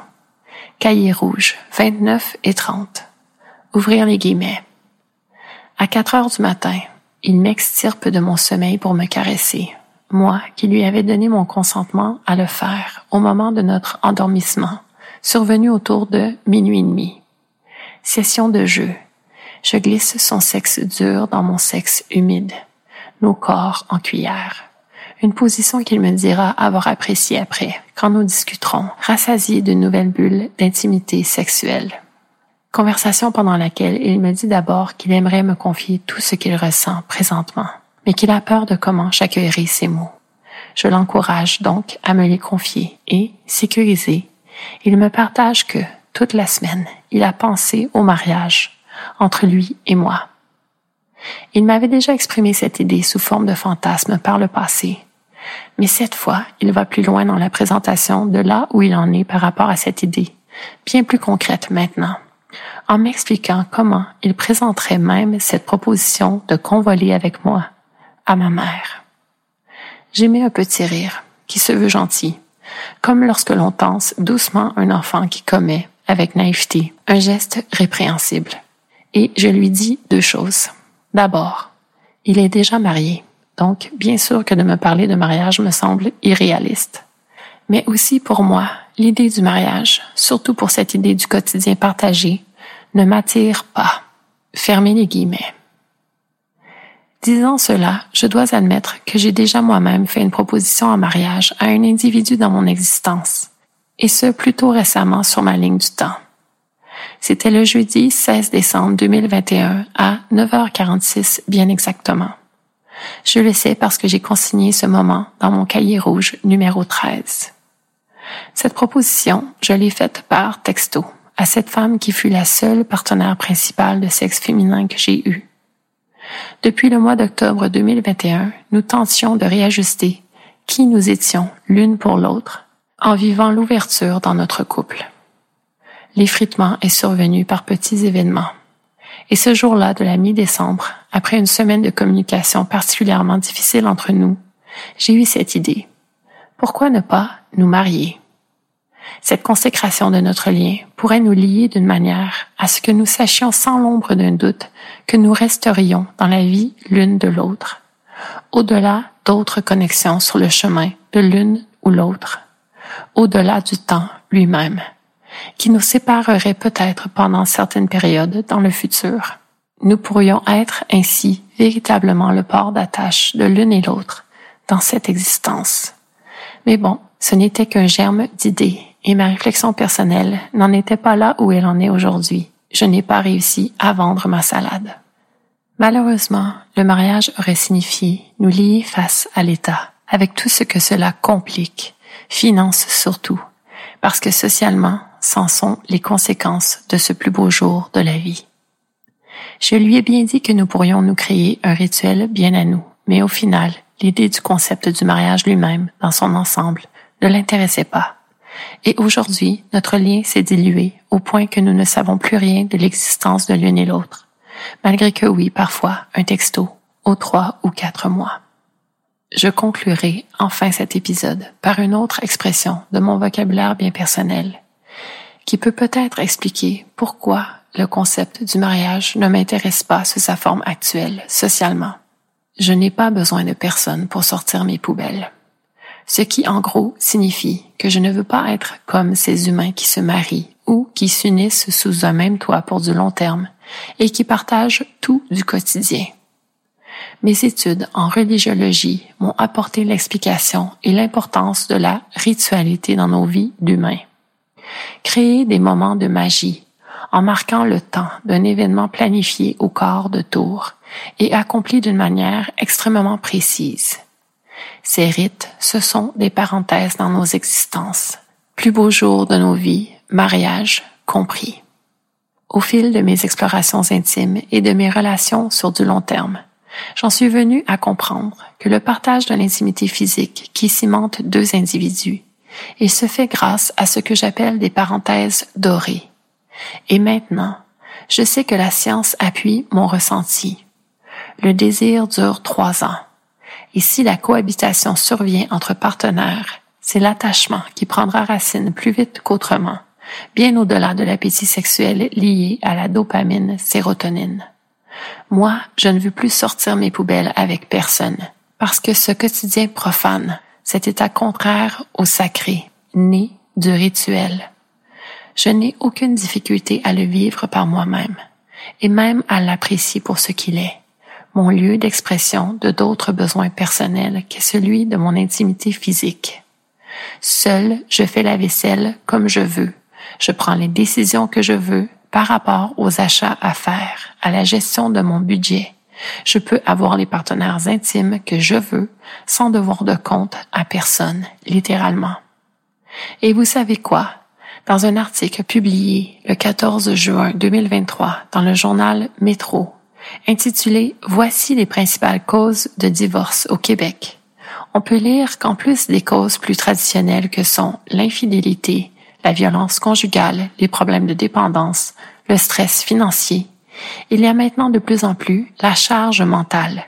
Cahier rouge, 29 et 30. Ouvrir les guillemets. À quatre heures du matin, il m'extirpe de mon sommeil pour me caresser, moi qui lui avais donné mon consentement à le faire au moment de notre endormissement, survenu autour de minuit et demi. Session de jeu. Je glisse son sexe dur dans mon sexe humide, nos corps en cuillère une position qu'il me dira avoir appréciée après, quand nous discuterons, rassasiés d'une nouvelle bulle d'intimité sexuelle. Conversation pendant laquelle il me dit d'abord qu'il aimerait me confier tout ce qu'il ressent présentement, mais qu'il a peur de comment j'accueillerai ses mots. Je l'encourage donc à me les confier et, sécurisé, il me partage que, toute la semaine, il a pensé au mariage entre lui et moi. Il m'avait déjà exprimé cette idée sous forme de fantasme par le passé, mais cette fois, il va plus loin dans la présentation de là où il en est par rapport à cette idée, bien plus concrète maintenant, en m'expliquant comment il présenterait même cette proposition de convoler avec moi à ma mère. Mis un petit rire, qui se veut gentil, comme lorsque l'on tense doucement un enfant qui commet, avec naïveté, un geste répréhensible. Et je lui dis deux choses. D'abord, il est déjà marié. Donc, bien sûr que de me parler de mariage me semble irréaliste. Mais aussi pour moi, l'idée du mariage, surtout pour cette idée du quotidien partagé, ne m'attire pas. Fermez les guillemets. Disant cela, je dois admettre que j'ai déjà moi-même fait une proposition en mariage à un individu dans mon existence, et ce plutôt récemment sur ma ligne du temps. C'était le jeudi 16 décembre 2021 à 9h46 bien exactement. Je le sais parce que j'ai consigné ce moment dans mon cahier rouge numéro 13. Cette proposition, je l'ai faite par texto à cette femme qui fut la seule partenaire principale de sexe féminin que j'ai eue. Depuis le mois d'octobre 2021, nous tentions de réajuster qui nous étions l'une pour l'autre en vivant l'ouverture dans notre couple. L'effritement est survenu par petits événements. Et ce jour-là de la mi-décembre, après une semaine de communication particulièrement difficile entre nous, j'ai eu cette idée. Pourquoi ne pas nous marier? Cette consécration de notre lien pourrait nous lier d'une manière à ce que nous sachions sans l'ombre d'un doute que nous resterions dans la vie l'une de l'autre, au-delà d'autres connexions sur le chemin de l'une ou l'autre, au-delà du temps lui-même, qui nous séparerait peut-être pendant certaines périodes dans le futur. Nous pourrions être ainsi véritablement le port d'attache de l'une et l'autre dans cette existence. Mais bon, ce n'était qu'un germe d'idées et ma réflexion personnelle n'en était pas là où elle en est aujourd'hui. Je n'ai pas réussi à vendre ma salade. Malheureusement, le mariage aurait signifié nous lier face à l'État, avec tout ce que cela complique, finance surtout, parce que socialement, c'en sont les conséquences de ce plus beau jour de la vie. Je lui ai bien dit que nous pourrions nous créer un rituel bien à nous, mais au final, l'idée du concept du mariage lui-même, dans son ensemble, ne l'intéressait pas. Et aujourd'hui, notre lien s'est dilué au point que nous ne savons plus rien de l'existence de l'une et l'autre, malgré que oui, parfois, un texto, aux trois ou quatre mois. Je conclurai enfin cet épisode par une autre expression de mon vocabulaire bien personnel, qui peut peut-être expliquer pourquoi le concept du mariage ne m'intéresse pas sous sa forme actuelle, socialement. Je n'ai pas besoin de personne pour sortir mes poubelles ce qui en gros signifie que je ne veux pas être comme ces humains qui se marient ou qui s'unissent sous un même toit pour du long terme et qui partagent tout du quotidien. Mes études en religiologie m'ont apporté l'explication et l'importance de la ritualité dans nos vies d'humains. Créer des moments de magie en marquant le temps d'un événement planifié au quart de tour et accompli d'une manière extrêmement précise. Ces rites, ce sont des parenthèses dans nos existences, plus beaux jours de nos vies, mariage compris. Au fil de mes explorations intimes et de mes relations sur du long terme, j'en suis venu à comprendre que le partage de l'intimité physique qui cimente deux individus, il se fait grâce à ce que j'appelle des parenthèses dorées. Et maintenant, je sais que la science appuie mon ressenti. Le désir dure trois ans. Et si la cohabitation survient entre partenaires, c'est l'attachement qui prendra racine plus vite qu'autrement, bien au-delà de l'appétit sexuel lié à la dopamine sérotonine. Moi, je ne veux plus sortir mes poubelles avec personne, parce que ce quotidien profane, cet état contraire au sacré, né du rituel. Je n'ai aucune difficulté à le vivre par moi-même, et même à l'apprécier pour ce qu'il est mon lieu d'expression de d'autres besoins personnels que celui de mon intimité physique. Seul, je fais la vaisselle comme je veux. Je prends les décisions que je veux par rapport aux achats à faire, à la gestion de mon budget. Je peux avoir les partenaires intimes que je veux sans devoir de compte à personne, littéralement. Et vous savez quoi? Dans un article publié le 14 juin 2023 dans le journal Métro, intitulé Voici les principales causes de divorce au Québec. On peut lire qu'en plus des causes plus traditionnelles que sont l'infidélité, la violence conjugale, les problèmes de dépendance, le stress financier, il y a maintenant de plus en plus la charge mentale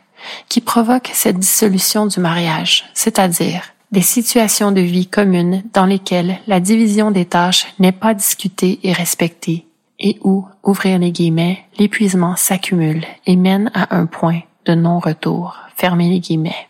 qui provoque cette dissolution du mariage, c'est-à-dire des situations de vie communes dans lesquelles la division des tâches n'est pas discutée et respectée, et où, ouvrir les guillemets, l'épuisement s'accumule et mène à un point de non-retour, fermer les guillemets.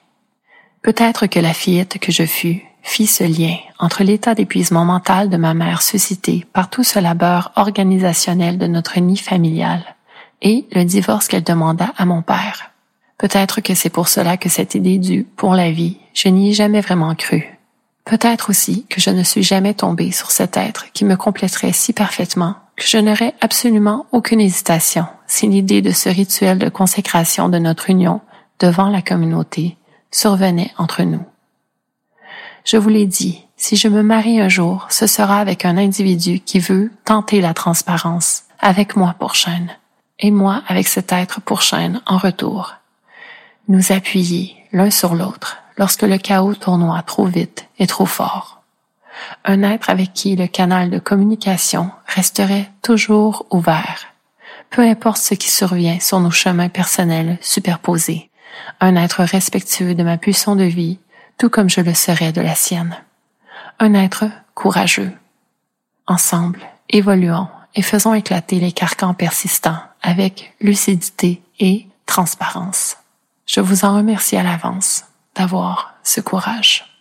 Peut-être que la fillette que je fus fit ce lien entre l'état d'épuisement mental de ma mère suscité par tout ce labeur organisationnel de notre nid familial et le divorce qu'elle demanda à mon père. Peut-être que c'est pour cela que cette idée du pour la vie, je n'y ai jamais vraiment cru. Peut-être aussi que je ne suis jamais tombée sur cet être qui me compléterait si parfaitement que je n'aurais absolument aucune hésitation si l'idée de ce rituel de consécration de notre union devant la communauté survenait entre nous. Je vous l'ai dit, si je me marie un jour, ce sera avec un individu qui veut tenter la transparence, avec moi pour chaîne, et moi avec cet être pour chaîne en retour. Nous appuyer l'un sur l'autre, lorsque le chaos tournoie trop vite et trop fort. Un être avec qui le canal de communication resterait toujours ouvert, peu importe ce qui survient sur nos chemins personnels superposés. Un être respectueux de ma pulsion de vie, tout comme je le serais de la sienne. Un être courageux. Ensemble, évoluons et faisons éclater les carcans persistants avec lucidité et transparence. Je vous en remercie à l'avance d'avoir ce courage.